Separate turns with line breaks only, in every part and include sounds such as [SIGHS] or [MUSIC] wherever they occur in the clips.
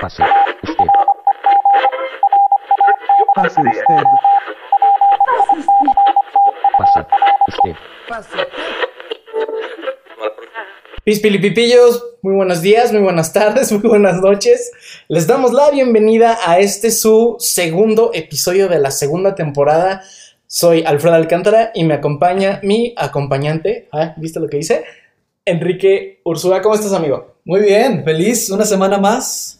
Pase usted.
Pase usted.
Pase usted.
Pispilipipillos, muy buenos días, muy buenas tardes, [LAUGHS] muy buenas noches. Les damos la bienvenida a este su segundo episodio de la segunda temporada. Soy Alfredo Alcántara y me acompaña mi acompañante. Ah, ¿Viste lo que dice? Enrique Ursula, ¿cómo estás, amigo?
Muy bien, feliz una semana más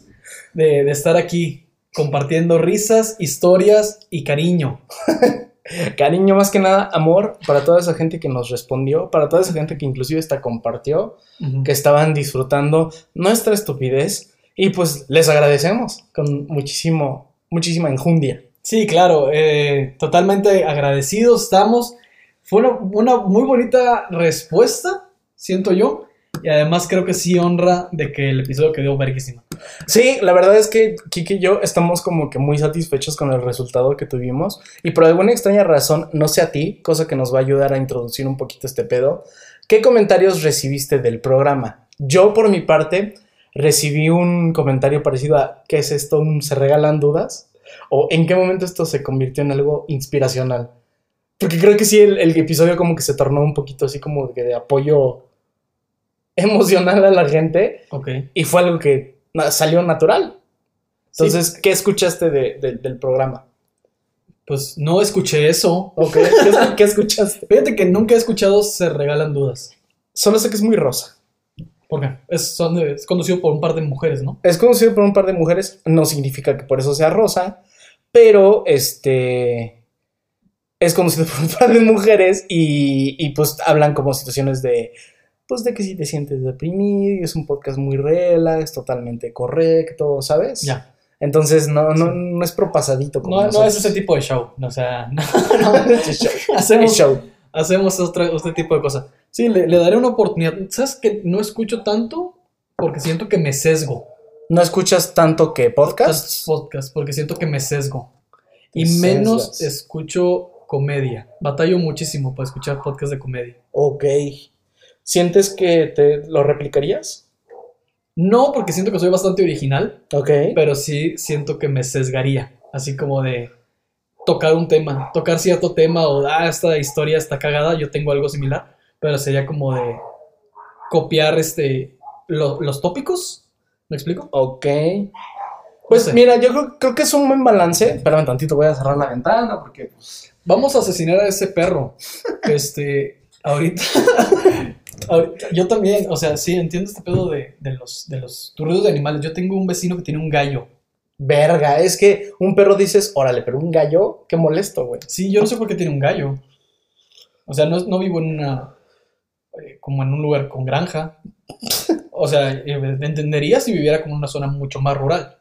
de, de estar aquí compartiendo risas, historias y cariño. [LAUGHS]
Cariño, más que nada, amor para toda esa gente que nos respondió, para toda esa gente que inclusive hasta compartió, que estaban disfrutando nuestra estupidez y pues les agradecemos con muchísimo, muchísima enjundia.
Sí, claro, eh, totalmente agradecidos estamos. Fue una, una muy bonita respuesta, siento yo. Y además creo que sí honra de que el episodio quedó verguísima.
Sí, la verdad es que Kiki y yo estamos como que muy satisfechos con el resultado que tuvimos y por alguna extraña razón, no sé a ti, cosa que nos va a ayudar a introducir un poquito este pedo, ¿qué comentarios recibiste del programa? Yo por mi parte recibí un comentario parecido a ¿qué es esto? ¿Un ¿Se regalan dudas? ¿O en qué momento esto se convirtió en algo inspiracional? Porque creo que sí, el, el episodio como que se tornó un poquito así como de apoyo [LAUGHS] emocional a la gente
Ok.
y fue algo que salió natural. Entonces, ¿qué escuchaste de- de- del programa?
Pues no escuché eso.
Ok, ¿Qué, es- qué escuchaste? [LAUGHS]
Fíjate que nunca he escuchado Se Regalan Dudas.
Solo sé que es muy rosa.
¿Por qué? Es, son es conducido por un par de mujeres, ¿no?
Es conocido por un par de mujeres, no significa que por eso sea rosa, pero este es conocido [LAUGHS] por un par de mujeres y, y, pues hablan como situaciones de pues de que si te sientes deprimido, y es un podcast muy relax, totalmente correcto, ¿sabes?
Ya.
Entonces no, no, no es propasadito como
No, no es ese tipo de show. O sea, [LAUGHS] no,
Es show. [LAUGHS] Es
hacemos,
show.
hacemos otra, este tipo de cosas. Sí, le, le daré una oportunidad. ¿Sabes que no escucho tanto? Porque siento que me sesgo.
¿No escuchas tanto que
Tantos
podcasts?
podcasts, porque siento que me sesgo.
Te
Y menos escucho comedia. Batallo muchísimo para escuchar podcasts de comedia.
Ok. ¿Sientes que te lo replicarías?
No, porque siento que soy bastante original,
Ok.
pero sí siento que me sesgaría. Así como de tocar un tema, tocar cierto tema o, ah, esta historia está cagada, yo tengo algo similar, pero sería como de copiar este, lo- los tópicos. ¿Me explico?
Ok. Pues
No sé.
mira, yo creo, creo que es un buen balance. Espérame tantito, voy a cerrar la ventana porque pues,
Vamos a asesinar a ese perro. [LAUGHS] Este, ahorita, ahorita- [LAUGHS] yo también, o sea, sí, entiendo este pedo de, de los, de los tus ruidos de animales. Yo tengo un vecino que tiene un gallo.
verga, es que un perro dices, órale, pero un gallo, qué molesto, güey.
Sí, yo no sé por qué tiene un gallo. O sea, no, no vivo en una, eh, como en un lugar con granja. O sea, eh, entendería si viviera como en una zona mucho más rural.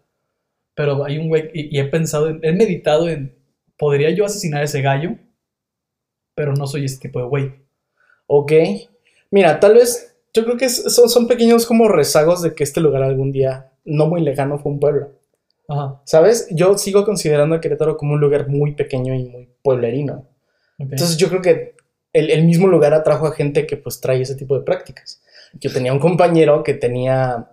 Pero hay un güey, y, y he pensado, en- he meditado en, ¿podría yo asesinar a ese gallo? Pero no soy ese tipo de güey.
Ok. Mira, tal vez, yo creo que es- son, son pequeños como rezagos de que este lugar algún día, no muy lejano, fue un pueblo.
Ajá.
¿Sabes? Yo sigo considerando a Querétaro como un lugar muy pequeño y muy pueblerino. Entonces yo creo que el, el mismo lugar atrajo a gente que pues trae ese tipo de prácticas. Yo tenía un compañero que tenía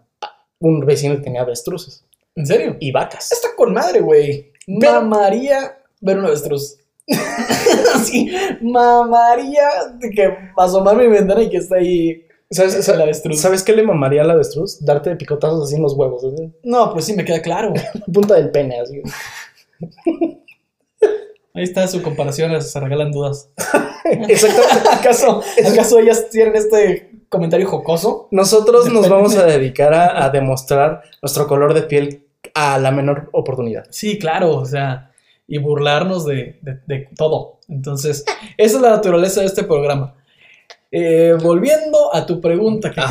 un vecino que tenía avestruces
¿En serio?
y vacas.
Está con madre, güey.
Pero-
Mamaría ver un avestruz. [LAUGHS] sí, mamaría que asomarme a mi ventana y que está ahí
¿Sabes,
el avestruz.
¿Sabes qué le mamaría al avestruz? Darte de picotazos así en los huevos, así,
No, pues sí, me queda claro. [LAUGHS]
punta del pene, así.
Ahí está su comparación, se regalan dudas. [LAUGHS]
Exactamente.
¿Acaso, ¿Acaso [LAUGHS] ellas tienen este comentario jocoso?
Nosotros nos vamos a dedicar a, a demostrar nuestro color de piel a la menor oportunidad.
Sí, claro, o sea, y burlarnos de, de- de todo. Entonces, esa es la naturaleza de este programa. Eh, volviendo a tu pregunta, que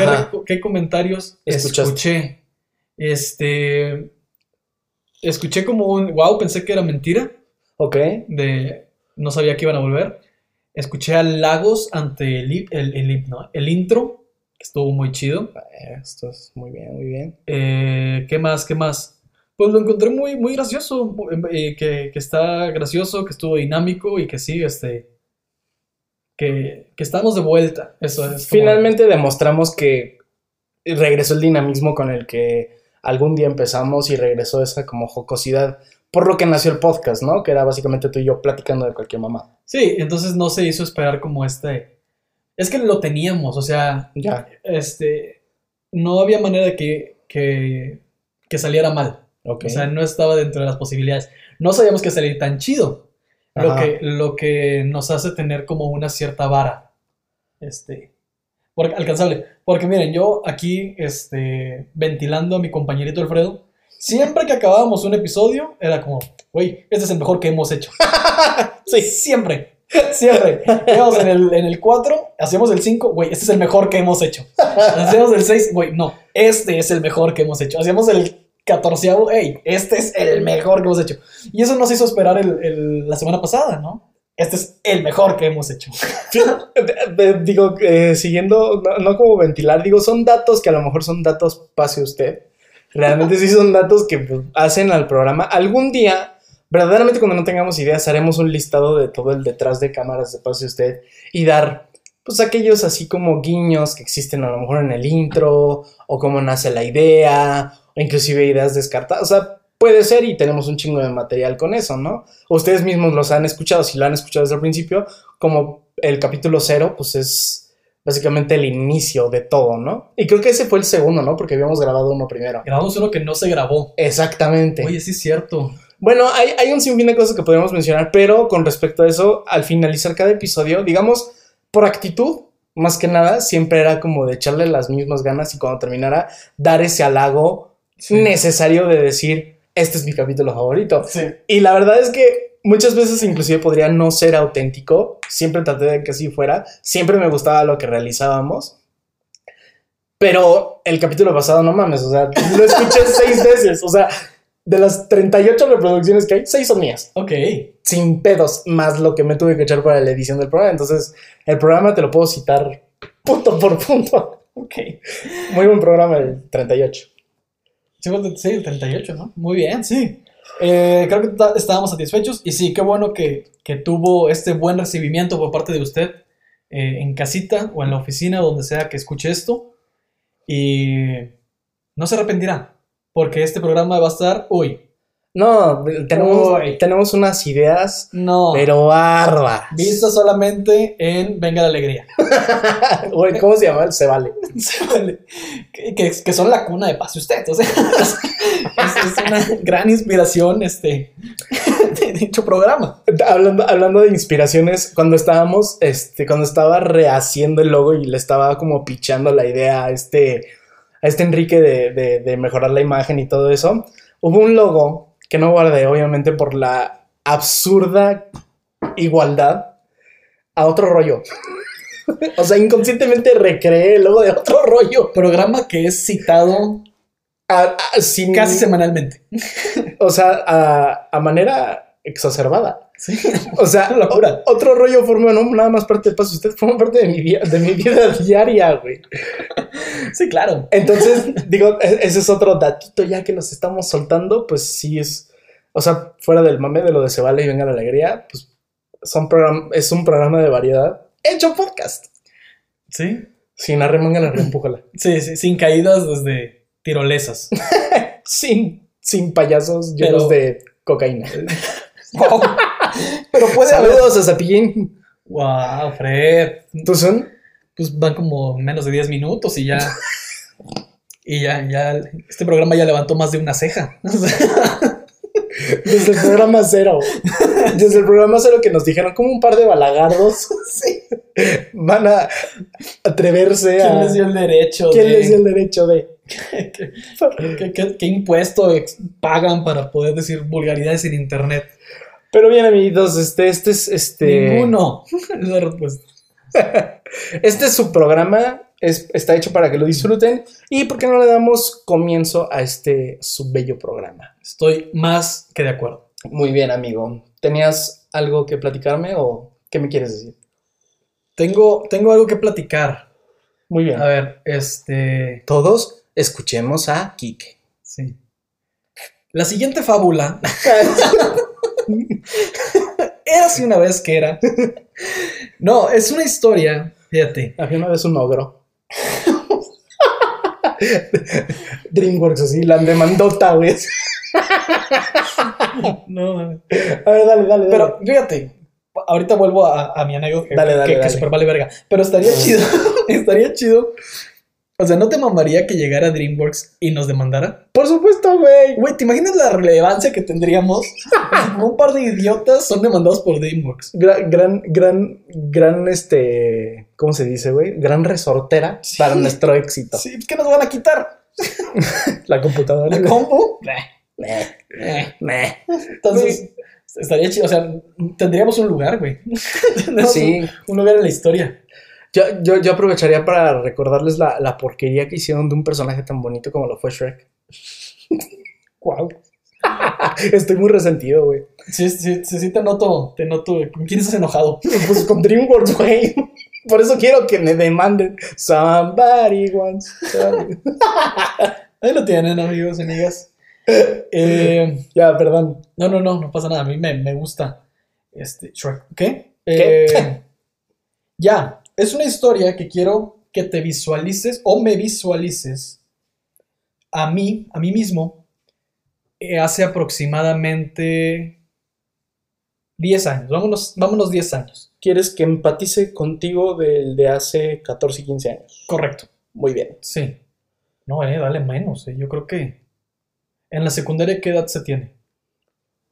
qué, comentarios
Escuchaste.
escuché? Este, escuché como un, wow, pensé que era mentira,
¿Ok?
de, no sabía que iban a volver. Escuché a Lagos ante el, el, el intro, que estuvo muy chido.
Esto es muy bien, muy bien.
Eh, ¿qué más? ¿Qué más? Pues lo encontré muy, muy gracioso, eh, que, que está gracioso, que estuvo dinámico y que sí, este, que, que estamos de vuelta. Eso es como-
Finalmente demostramos que regresó el dinamismo con el que algún día empezamos y regresó esa como jocosidad, por lo que nació el podcast, ¿no? Que era básicamente tú y yo platicando de cualquier mamá.
Sí, entonces no se hizo esperar como este. Es que lo teníamos, o sea,
Ya.
este. No había manera de que, que, que saliera mal. O sea, no estaba dentro de las posibilidades. No sabíamos que salir tan chido. Lo que, lo que nos hace tener como una cierta vara. Este. Porque, alcanzable. Porque miren, yo aquí, este, ventilando a mi compañerito Alfredo, siempre que acabábamos un episodio, era como, güey, este es el mejor que hemos hecho. [LAUGHS] sí, siempre. Siempre. Íbamos en el, en el 4, hacíamos el 5, güey, este es el mejor que hemos hecho. [LAUGHS] Hacíamos el 6, güey, no, este es el mejor que hemos hecho. Hacíamos el 14, hey, este es el mejor que hemos hecho. Y eso nos hizo esperar el- el- la semana pasada, ¿no? Este es el mejor que hemos hecho.
Digo, eh, siguiendo, no, como ventilar, digo, son datos que a lo mejor son datos pase usted. Realmente sí son datos que pues, hacen al programa. Algún día, verdaderamente cuando no tengamos ideas, haremos un listado de todo el detrás de cámaras de pase usted y dar, pues, aquellos así como guiños que existen a lo mejor en el intro, o cómo nace la idea, inclusive ideas descartadas. O sea, puede ser y tenemos un chingo de material con eso, ¿no? Ustedes mismos los han escuchado, si lo han escuchado desde el principio, como el capítulo cero, pues es básicamente el inicio de todo, ¿no? Y creo que ese fue el segundo, ¿no? Porque habíamos grabado uno primero.
Grabamos uno que no se grabó.
Exactamente.
Oye, sí es cierto.
Bueno, hay, hay un sinfín de cosas que podríamos mencionar, pero con respecto a eso, al finalizar cada episodio, digamos, por actitud, más que nada, siempre era como de echarle las mismas ganas y cuando terminara, dar ese halago
Sí.
necesario de decir, este es mi capítulo favorito.
Sí.
Y la verdad es que muchas veces inclusive podría no ser auténtico. Siempre traté de que así fuera. Siempre me gustaba lo que realizábamos. Pero el capítulo pasado, no mames, o sea, lo escuché [LAUGHS] seis veces. O sea, de las 38 reproducciones que hay, seis son mías.
Ok.
Sin pedos, más lo que me tuve que echar para la edición del programa. Entonces, el programa te lo puedo citar punto por punto.
Ok.
Muy buen programa el 38.
Sí, el 38, ¿no? Muy bien, sí. Eh, creo que estábamos satisfechos y sí, qué bueno que, que tuvo este buen recibimiento por parte de usted eh, en casita o en la oficina, donde sea que escuche esto. Y no se arrepentirá, porque este programa va a estar, uy,
No, tenemos,
Uy.
tenemos unas ideas,
no,
pero bárbaras.
visto solamente en Venga la Alegría. [LAUGHS]
Güey, ¿cómo se llama? Se vale. [LAUGHS]
Se vale. que, que- que son la cuna de pase usted. O sea, [LAUGHS] es, es una gran inspiración este, de dicho programa.
Hablando, hablando de inspiraciones, cuando estábamos, este, cuando estaba rehaciendo el logo y le estaba como pichando la idea a este, a este Enrique de, de- de mejorar la imagen y todo eso, hubo un logo que no guardé, obviamente, por la absurda igualdad a otro rollo. [LAUGHS] o sea, inconscientemente recreé el logo de otro rollo.
Programa que es citado
A- a- sin-
casi semanalmente. [LAUGHS]
O sea, a, a manera exacerbada.
Sí. [LAUGHS]
O sea, [LAUGHS]
locura.
otro rollo forma no nada más parte de paso. Usted forma parte de mi, vida, de mi vida [LAUGHS] diaria, güey.
Sí, claro.
Entonces, digo, e- ese es otro datito ya que nos estamos soltando. Pues sí es, o sea, fuera del mame de lo de Se Vale y Venga la Alegría, pues son program- es un programa de variedad hecho podcast.
Sí.
Sin arremanga la reempújala.
Sí, sí, sin caídas desde tirolesas.
Sin, sin payasos llenos
Pero-
de cocaína.
Pero puede haber.
Saludos a Zapillín.
Wow, Fred.
¿Tú son?
Pues van como menos de 10 minutos y ya. Y ya, ya. Este programa ya levantó más de una ceja. [LAUGHS]
Desde el programa cero. Desde el programa cero que nos dijeron como un par de balagardos
sí.
van a atreverse
¿Quién
a...
les dio el derecho?
¿Quién
de-
les dio el derecho de...? [LAUGHS]
¿Qué, qué- qué- qué impuesto pagan para poder decir vulgaridades en internet?
Pero bien, amiguitos, este, este es este.
Ninguno. Es [LAUGHS] la respuesta. [LAUGHS]
Este es su programa. Es, está hecho para que lo disfruten. ¿Y por qué no le damos comienzo a este su bello programa?
Estoy más que de acuerdo.
Muy bien, amigo. ¿Tenías algo que platicarme o qué me quieres decir?
Tengo, tengo algo que platicar.
Muy bien.
A ver, este.
Todos escuchemos a Kike.
Sí. La siguiente fábula. [LAUGHS] Era así una vez que era. No, es una historia. Fíjate.
Había una vez un ogro. [LAUGHS] DreamWorks, así, la demandota, güey.
No,
A ver, dale, dale, dale.
Pero fíjate, ahorita vuelvo a, a mi anécdota que,
Dale, dale,
que, super vale verga. Pero estaría [LAUGHS] chido, estaría chido. O sea, ¿no te mamaría que llegara DreamWorks y nos demandara?
Por supuesto, güey.
Güey, ¿te imaginas la relevancia que tendríamos? [LAUGHS] Un par de idiotas son demandados por DreamWorks.
Gran, gran, gran, gran, este, ¿cómo se dice, güey? Gran resortera
Sí.
para nuestro éxito.
Sí, ¿qué nos van a quitar? [LAUGHS]
La computadora.
¿La compu? [LAUGHS]
Meh, meh.
Entonces, estaría chido. O sea, tendríamos un lugar, güey.
Sí.
Un, un lugar en la historia.
Yo, yo, yo aprovecharía para recordarles la, la porquería que hicieron de un personaje tan bonito como lo fue Shrek. [LAUGHS]
Wow. [LAUGHS]
Estoy muy resentido, güey.
Sí, sí, sí, sí, te noto, te noto. ¿Con quién estás enojado? [LAUGHS]
Pues con DreamWorks, güey. Por eso quiero que me demanden. Somebody wants. somebody-
Ahí lo tienen, amigos y amigas. Eh,
ya, perdón.
no, no, no, no pasa nada. A mí me, me gusta este Shrek. ¿Qué?
¿Qué?
Eh, ya, es una historia que quiero que te visualices o me visualices a mí, a mí mismo, eh, hace aproximadamente 10 años. Vámonos, vámonos 10 años.
¿Quieres que empatice contigo del de hace 14 y 15 años?
Correcto.
Muy bien.
Sí. No, eh, dale menos. eh. Yo creo que en la secundaria, ¿qué edad se tiene?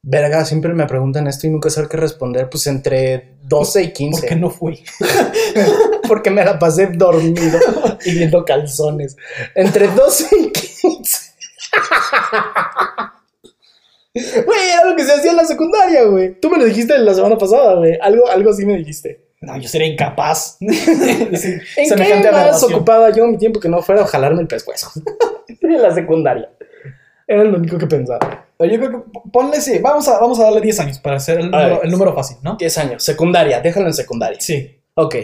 Verga, siempre me preguntan esto y nunca sé qué responder. Pues entre 12 y 15.
¿Por qué no fui? [LAUGHS]
Porque me la pasé dormido y viendo calzones. Entre 12 y 15. [LAUGHS] Güey, era lo que se hacía en la secundaria, güey. Tú me lo dijiste la semana pasada, güey. Algo, algo así me dijiste.
No, yo sería incapaz. [LAUGHS]
¿En qué más ocupaba yo mi tiempo que no fuera a jalarme el pescuezo? en la secundaria. Era lo único que pensaba.
Pero Yo creo que ponle sí, vamos a, vamos a darle 10 años para hacer el número,
ver.
el número fácil, ¿no?
10 años. Secundaria, déjalo en secundaria.
Sí.
Ok.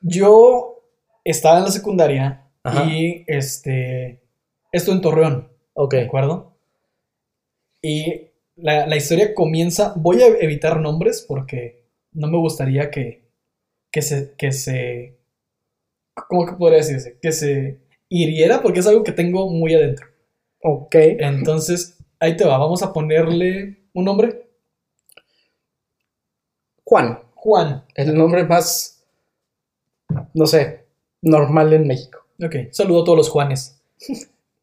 Yo estaba en la secundaria
Ajá.
y este. Esto en Torreón,
Ok.
¿de acuerdo? Y la, la historia comienza. Voy a evitar nombres porque no me gustaría que, que se. que se. ¿Cómo que podría decirse? Que se hiriera porque es algo que tengo muy adentro.
Ok.
Entonces, ahí te va. Vamos a ponerle un nombre.
Juan.
Juan.
El nombre más, no sé, normal en México.
Ok, saludo a todos los Juanes.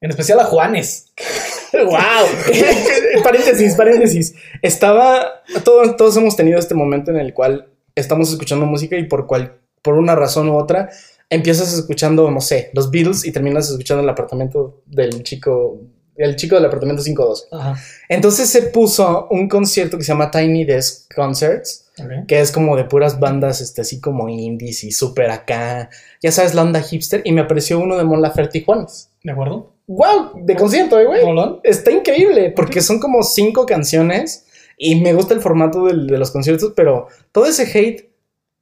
En especial a Juanes. [LAUGHS]
¡Wow! [LAUGHS] paréntesis, paréntesis. Estaba. Todos, todos hemos tenido este momento en el cual estamos escuchando música y por, cual, por una razón u otra empiezas escuchando, no sé, los Beatles y terminas escuchando el apartamento del chico. El chico del apartamento 512.
Ajá.
Entonces se puso un concierto que se llama Tiny Desk Concerts, que es como de puras bandas, este, así como indies y súper acá. Ya sabes, la onda hipster. Y me apareció uno de Mon Laferte y Juanes.
¿De acuerdo?
¡Wow! De concierto, eh, güey.
¿Rolón?
Está increíble porque son como cinco canciones y me gusta el formato del- de los conciertos, pero todo ese hate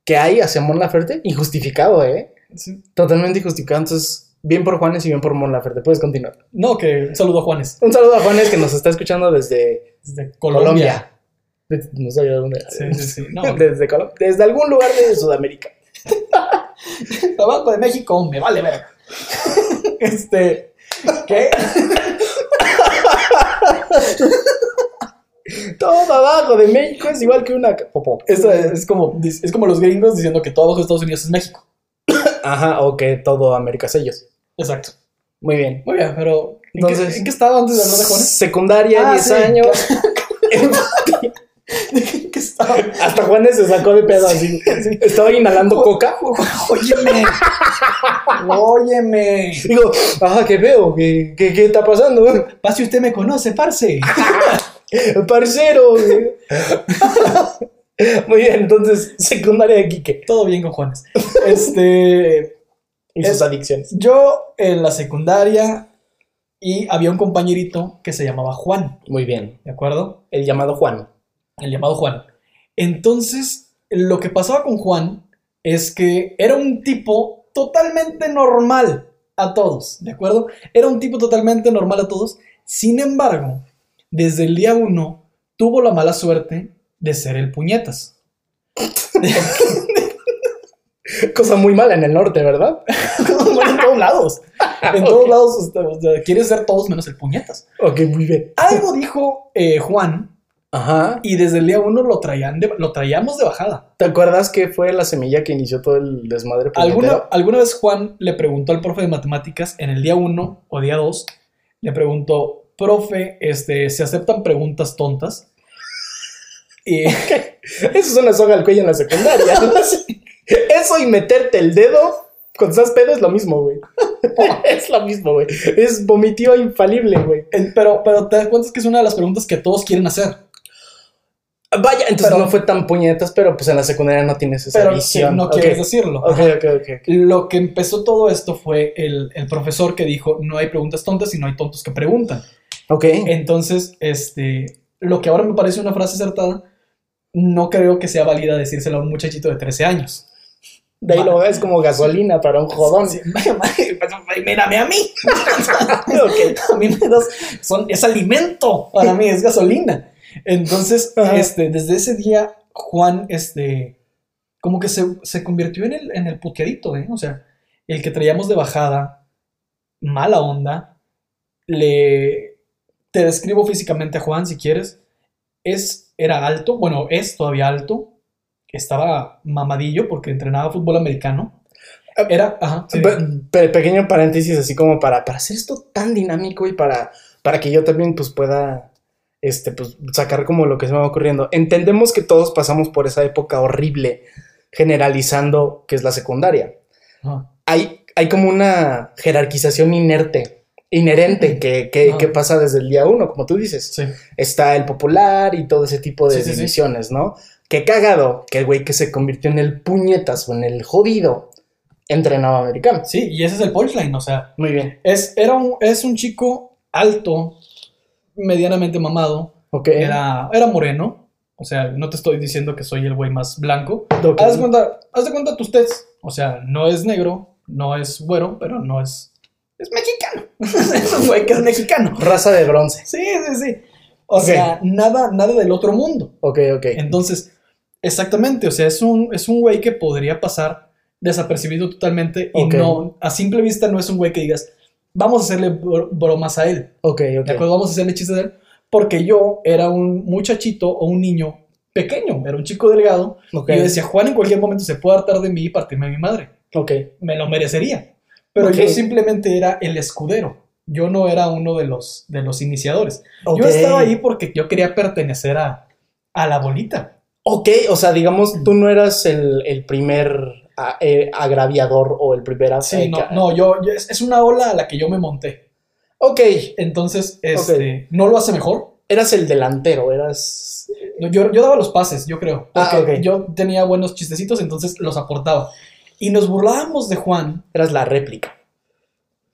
que hay hacia Mon Laferte, injustificado, ¿eh?
Sí.
Totalmente injustificado. Entonces, bien por Juanes y bien por Mon Laferte. Puedes continuar.
No, que saludo a Juanes.
Un saludo a Juanes que nos está escuchando desde
Desde
Colombia.
Colombia.
No sabía dónde.
Sí, sí, sí. No, [LAUGHS]
Desde, Colo- desde algún lugar de Sudamérica. [LAUGHS]
Tabaco de México, me vale ver. [LAUGHS] Este. ¿Qué?
Todo abajo de México es igual que una. popó.
Es como, es como los gringos diciendo que todo abajo de Estados Unidos es México.
Ajá, o que todo América es ellos.
Exacto.
Muy bien.
Muy bien, pero. ¿En,
Entonces-
qué, en qué estaba antes de hablar de Juanes?
Secundaria,
Ah,
10
sí.
años. [LAUGHS]
¿En qué estaba?
Hasta Juanes se sacó de pedo así. Estaba inhalando coca.
Óyeme. Óyeme.
Digo, ah, qué veo, ¿qué, qué, qué está pasando?
Pase usted me conoce, parce. [LAUGHS]
Parcero. [LAUGHS] [LAUGHS] Muy bien, entonces, secundaria de Quique.
Todo bien con Juanes. [LAUGHS] Este.
Y sus
Es-
adicciones.
Yo en la secundaria y había un compañerito que se llamaba Juan,
Muy bien.
¿de acuerdo?
El llamado Juan.
El llamado Juan. Entonces, lo que pasaba con Juan es que era un tipo totalmente normal a todos, ¿de acuerdo? Era un tipo totalmente normal a todos. Sin embargo, desde el día uno tuvo la mala suerte de ser el puñetas. [LAUGHS]
Cosa muy mala en el norte, ¿verdad? [LAUGHS]
bueno, en todos lados. En todos lados o sea, quieres ser todos menos el puñetas.
Ok, muy bien.
Algo dijo eh, Juan
Ajá.
y desde el día uno lo, traían de- lo traíamos de bajada.
¿Te acuerdas que fue la semilla que inició todo el desmadre?
¿Alguna, alguna vez Juan le preguntó al profe de matemáticas en el día 1 o día 2, le preguntó, profe, este, ¿se aceptan preguntas tontas? Y [LAUGHS]
Eso es una soga al cuello en la secundaria. [LAUGHS] Eso y meterte el dedo cuando estás pedo es lo mismo, güey. [LAUGHS] es lo mismo, güey. Es vomitio infalible, güey.
pero, pero te das cuenta que es una de las preguntas que todos quieren hacer.
Vaya, entonces
Pero-
no fue tan puñetas, pero pues en la secundaria no tienes esa
Pero
visión.
no quieres decirlo.
Ok,
Ajá.
ok, ok. ok.
Lo que empezó todo esto fue el, el profesor que dijo, no hay preguntas tontas y no hay tontos que preguntan.
Ok.
Entonces, este, lo que ahora me parece una frase acertada, no creo que sea válida decírselo a un muchachito de 13 años.
De ahí lo ves como gasolina para un jodón.
Sí, mírame a mí. [LAUGHS]
Ok. [LAUGHS]
A mí me das, son, es alimento para mí, es gasolina. Entonces,
Ajá.
este, desde ese día, Juan, este, como que se, se convirtió en el, en el puteadito, ¿eh? O sea, el que traíamos de bajada, mala onda, le, te describo físicamente a Juan si quieres, es, era alto, bueno, es todavía alto, estaba mamadillo porque entrenaba fútbol americano. Era, ajá, sí,
Pe- pe- pequeño paréntesis, así como para, para hacer esto tan dinámico y para, para que yo también pues pueda este, pues, sacar como lo que se me va ocurriendo. Entendemos que todos pasamos por esa época horrible, generalizando que es la secundaria. Hay, hay como una jerarquización inerte, inherente que, que,
Ah.
que pasa desde el día uno, como tú dices.
sí.
Está el popular y todo ese tipo de
Sí,
divisiones, ¿no? Qué cagado que el güey que se convirtió en el puñetas o en el jodido entrenaba americano.
Sí, y ese es el punchline, o sea,
Muy bien.
es, era un, es un chico alto, medianamente mamado, era, era moreno, o sea, no te estoy diciendo que soy el güey más blanco. Haz de cuenta, haz de cuenta tus test, o sea, no es negro, no es güero, pero no es... Es mexicano. [LAUGHS] es un güey que es mexicano.
Raza de bronce.
Sí, sí, sí. O
Ok.
sea, nada, nada del otro mundo.
Ok, ok.
Entonces, exactamente, o sea, es un, es un güey que podría pasar desapercibido totalmente y
Ok.
no, a simple vista no es un güey que digas, vamos a hacerle bro- bromas a él,
Ok, ok.
¿de acuerdo? Vamos a hacerle chistes a él, porque yo era un muchachito o un niño pequeño, era un chico delgado,
Ok.
y yo decía, Juan en cualquier momento se puede hartar de mí y partirme a mi madre,
Ok.
me lo merecería, pero yo simplemente era el escudero. Yo no era uno de los, de los iniciadores. Yo estaba ahí porque yo quería pertenecer a, a la bolita.
Ok, o sea, digamos, tú no eras el, el primer a- eh, agraviador o el primer...
Sí,
eh,
no, no, yo, yo- es, una ola a la que yo me monté.
Ok,
Entonces, este, no lo hace mejor.
eras el delantero, eras...
No, Yo, yo daba los pases, yo creo.
Ah,
Porque
ok.
yo tenía buenos chistecitos, entonces los aportaba. Y nos burlábamos de Juan.
Eras la réplica,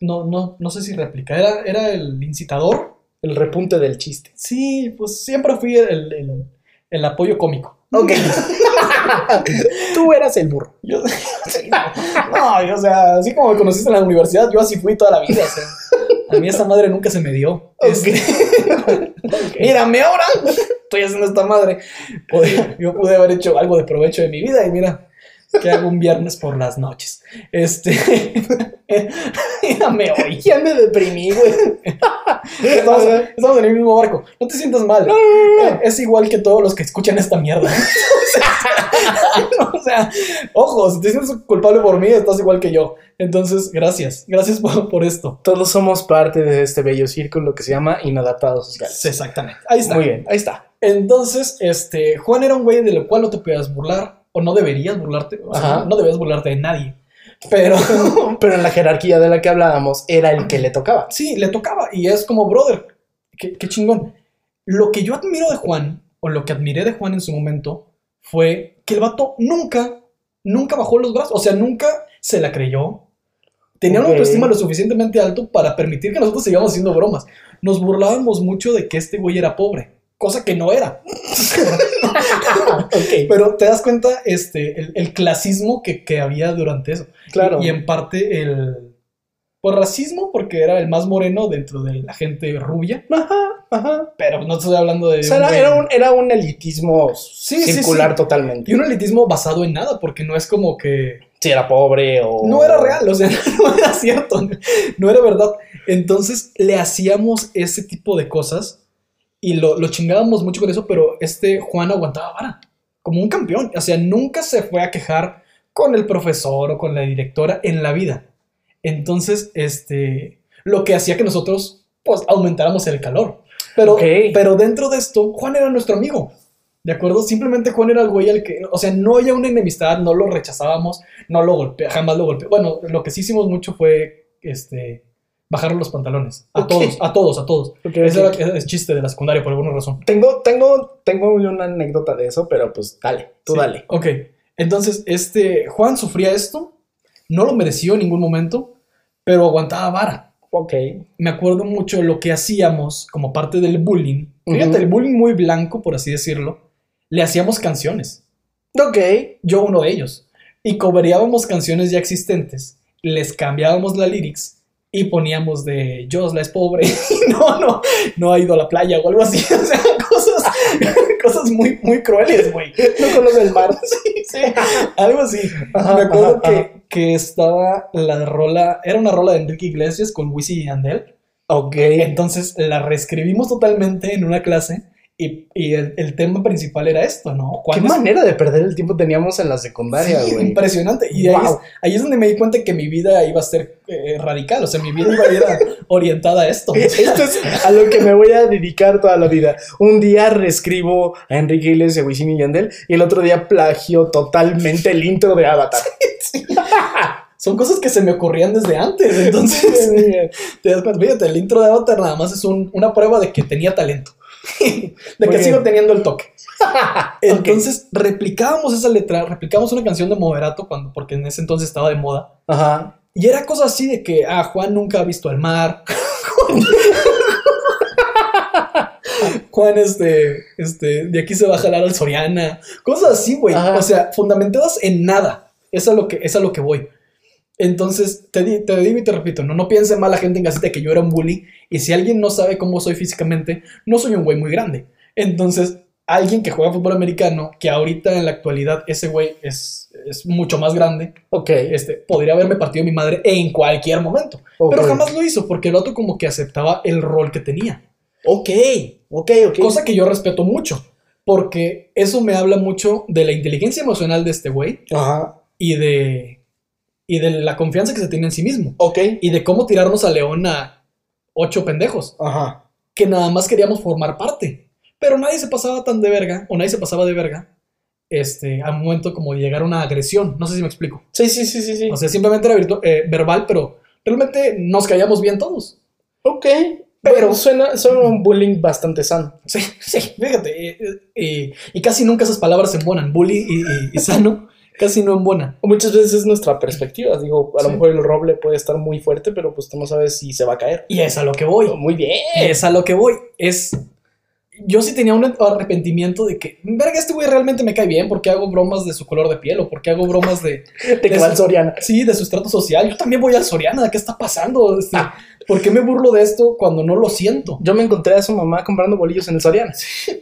No, no, no sé si réplica. Era, era el incitador.
el repunte del chiste.
Sí, pues siempre fui el, el- el apoyo cómico.
Ok. [LAUGHS] tú eras el burro.
Yo, [LAUGHS] sí, no, no, o sea, así como me conociste en la universidad, yo así fui toda la vida. o sea, a mí esa madre nunca se me dio. Este, [LAUGHS] mírame ahora, estoy haciendo esta madre. Yo pude haber hecho algo de provecho de mi vida y mira, que hago un viernes por las noches. Este, [LAUGHS] mírame hoy.
Ya me deprimí, güey.
Estamos, estamos en el mismo barco. No te sientas mal. Es igual que todos los que escuchan esta mierda. [LAUGHS] o sea, ojo, si te sientes culpable por mí, estás igual que yo. Entonces, gracias. Gracias por, por esto.
Todos somos parte de este bello círculo que se llama Inadaptados Sociales.
Sí, exactamente. Ahí está.
Muy bien, ahí está.
Entonces, este, Juan era un güey del cual no te podías burlar, o no deberías burlarte, o sea,
Ajá.
no debías burlarte de nadie. Pero [LAUGHS]
Pero en la jerarquía de la que hablábamos, era el que le tocaba.
sí, le tocaba, y es como, brother, qué, qué chingón. Lo que yo admiro de Juan, o lo que admiré de Juan en su momento, fue que el vato nunca, nunca bajó los brazos, o sea, nunca se la creyó. Tenía una autoestima lo suficientemente alto para permitir que nosotros sigamos haciendo bromas. Nos burlábamos mucho de que este güey era pobre, cosa que no era. [LAUGHS] Pero te das cuenta este, el, el clasismo que, que había durante eso.
claro.
Y, y en parte el pues, racismo, porque era el más moreno dentro de la gente rubia.
Ajá, ajá.
Pero no estoy hablando de.
O sea, era, un, era un elitismo
Sí, sí,
circular
sí.
totalmente.
Y un elitismo basado en nada, porque no es como que.
si era pobre o...
No era real, o sea, [LAUGHS] no era cierto, no era verdad. Entonces le hacíamos ese tipo de cosas y lo, lo chingábamos mucho con eso, pero este Juan aguantaba vara, como un campeón. O sea, nunca se fue a quejar con el profesor o con la directora en la vida. Entonces, este, lo que hacía que nosotros, pues, aumentáramos el calor. Pero,
Ok.
pero dentro de esto, Juan era nuestro amigo. ¿De acuerdo? Simplemente Juan era el güey al que, o sea, no había una enemistad, no lo rechazábamos, no lo golpeamos, jamás lo golpeamos. Bueno, lo que sí hicimos mucho fue, este, bajar los pantalones. A todos, a todos, a todos.
Ok,
Ese
ok.
era el chiste de la secundaria por alguna razón.
Tengo, tengo, tengo una anécdota de eso, pero pues dale, tú
Sí.
dale.
Ok, entonces, este, Juan sufría esto, no lo mereció en ningún momento, pero aguantaba vara.
Ok.
Me acuerdo mucho lo que hacíamos como parte del bullying. Fíjate,
Ujú.
el bullying muy blanco, por así decirlo. Le hacíamos canciones.
Ok.
yo uno de ellos. Y cobereábamos canciones ya existentes, les cambiábamos la lyrics y poníamos de Josla es pobre, [LAUGHS] no, no, no ha ido a la playa o algo así. [LAUGHS] O sea, cosas, [LAUGHS] cosas muy, muy crueles, güey.
No conoce el mar.
Sí, sí, algo así.
Ajá,
Me acuerdo
ajá,
que,
ajá.
que estaba la rola, era una rola de Enrique Iglesias con Wisin y Andel.
Ok.
Entonces la reescribimos totalmente en una clase y, y el, el tema principal era esto, ¿no?
¿Qué
¿Cuál es-
manera de perder el tiempo teníamos en la secundaria,
Sí,
güey?
impresionante. Y ahí, es,
Wow.
ahí es donde me di cuenta que mi vida iba a ser eh, radical. O sea, mi vida iba a ir [LAUGHS] orientada a esto.
Esto es a lo que me voy a dedicar toda la vida. Un día reescribo a Enrique Iglesias, a Wisin y Yandel, y el otro día plagio totalmente el intro de Avatar. [LAUGHS] [LAUGHS]
Son cosas que se me ocurrían desde antes. Entonces, te das cuenta. Fíjate, el intro de Avatar nada más es un- una prueba de que tenía talento. [LAUGHS] de
Muy
que
bien.
sigo teniendo el toque. [LAUGHS] Entonces, replicábamos esa letra, replicábamos una canción de Moderato cuando, porque en ese entonces estaba de moda.
Ajá.
Y era cosas así de que, ah, Juan nunca ha visto el mar. [LAUGHS] Juan, este, este, de aquí se va a jalar al Soriana. Cosas así, güey. O sea, fundamentadas en nada. Es a lo que, es a lo que voy. Entonces, te, di- te digo y te repito, no, no piense mal la gente en casita que yo era un bully. Y si alguien no sabe cómo soy físicamente, no soy un güey muy grande. Entonces, alguien que juega fútbol americano, que ahorita en la actualidad ese güey es, es mucho más grande,
Ok.
este, podría haberme partido mi madre en cualquier momento. Pero jamás lo hizo porque el otro como que aceptaba el rol que tenía.
Ok. Ok, ok.
Cosa que yo respeto mucho. Porque eso me habla mucho de la inteligencia emocional de este güey
Ajá.
y de, y de la confianza que se tiene en sí mismo.
Ok.
Y de cómo tirarnos a León a ocho pendejos
Ajá.
que nada más queríamos formar parte. Pero nadie se pasaba tan de verga, o nadie se pasaba de verga, este, a un momento como de llegar a una agresión. No sé si me explico.
Sí, sí, sí, sí, sí.
O sea, simplemente era eh, verbal, pero realmente nos callamos bien todos.
ok.
pero-
suena, suena un bullying bastante sano.
Sí, sí, fíjate. y casi nunca esas palabras se embonan. Bully y sano casi no embonan.
Muchas veces es nuestra perspectiva. Digo, a lo
Sí.
mejor el roble puede estar muy fuerte, pero pues tú no sabes si se va a caer.
Y es a lo que voy.
Muy bien.
Es a lo que voy. Es. Yo sí tenía un arrepentimiento de que, verga, este güey realmente me cae bien porque hago bromas de su color de piel o porque hago bromas de, [LAUGHS]
Te que va al Soriana.
sí, de su estrato social. Yo también voy al Soriana, ¿qué está pasando? Este, ¿Por qué me burlo de esto cuando no lo siento?
Yo me encontré a su mamá comprando bolillos en el Soriana.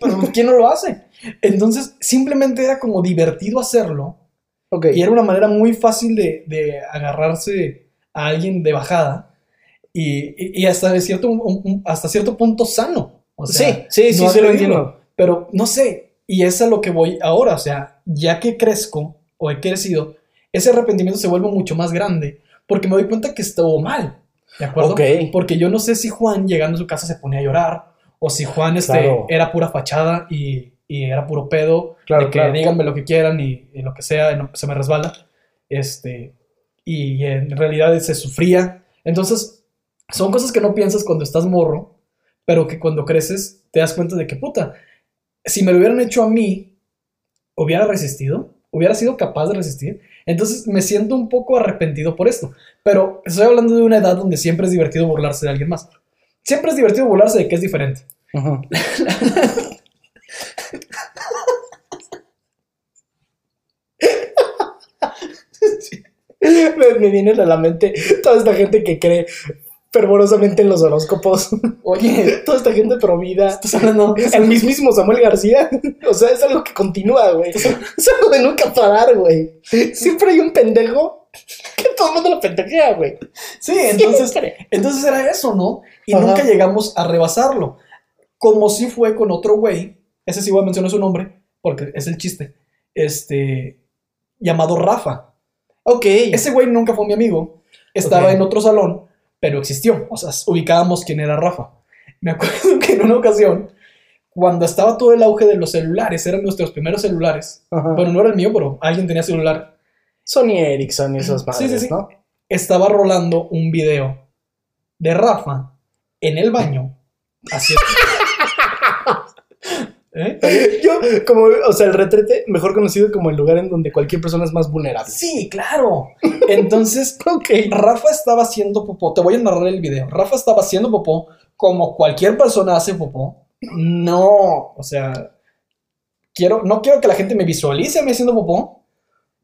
Pero ¿quién no lo hace? Entonces, simplemente era como divertido hacerlo
Ok.
Y era una manera muy fácil de, de agarrarse a alguien de bajada y, y- y hasta, cierto, un- un- hasta cierto punto sano. O sea,
sí, sí, sí,
no
sí lo
agredirlo.
entiendo.
Pero no sé, y es a lo que voy ahora. O sea, ya que crezco o he crecido, ese arrepentimiento se vuelve mucho más grande porque me doy cuenta que estuvo mal. ¿De acuerdo?
Ok.
Porque yo no sé si Juan llegando a su casa se ponía a llorar o si Juan este,
Claro.
era pura fachada y, y era puro pedo
Claro,
de que
claro.
díganme lo que quieran y, y lo que sea, y no- se me resbala. Este, y en realidad se sufría. Entonces, son cosas que no piensas cuando estás morro, pero que cuando creces te das cuenta de que, puta, si me lo hubieran hecho a mí, hubiera resistido, hubiera sido capaz de resistir. Entonces me siento un poco arrepentido por esto. Pero estoy hablando de una edad donde siempre es divertido burlarse de alguien más. Siempre es divertido burlarse de que es diferente.
Ujú. [LAUGHS] me, me viene a la mente toda esta gente que cree fervorosamente en los horóscopos.
Oye,
Toda esta gente pro vida.
estás hablando.
El mismísimo Samuel García. O sea, es algo que continúa, güey. Es algo de nunca parar, güey. Siempre hay un pendejo que todo el mundo lo pendejea, güey.
Sí, entonces,
Siempre.
entonces era eso, ¿no? Y
Ajá.
nunca llegamos a rebasarlo. Como si fue con otro güey, ese sí voy a mencionar su nombre, porque es el chiste, este, llamado Rafa.
Ok.
Ese güey nunca fue mi amigo, estaba en otro salón, pero existió, o sea, ubicábamos quién era Rafa. Me acuerdo [LAUGHS] que en una ocasión, cuando estaba todo el auge de los celulares, eran nuestros primeros celulares,
Ajá.
bueno, no era el mío, pero alguien tenía celular,
Sony Ericsson y esas
Sí,
madres,
sí, sí.
¿no?
estaba rolando un video de Rafa en el baño haciendo... [LAUGHS] ¿Eh? [LAUGHS]
Yo, como, o sea, el retrete, mejor conocido como el lugar en donde cualquier persona es más vulnerable.
Sí, claro. Entonces, [LAUGHS]
Ok.
Rafa estaba haciendo popó. Te voy a narrar el video. Rafa estaba haciendo popó como cualquier persona hace popó. No, o sea, quiero, no quiero que la gente me visualice a mí haciendo popó,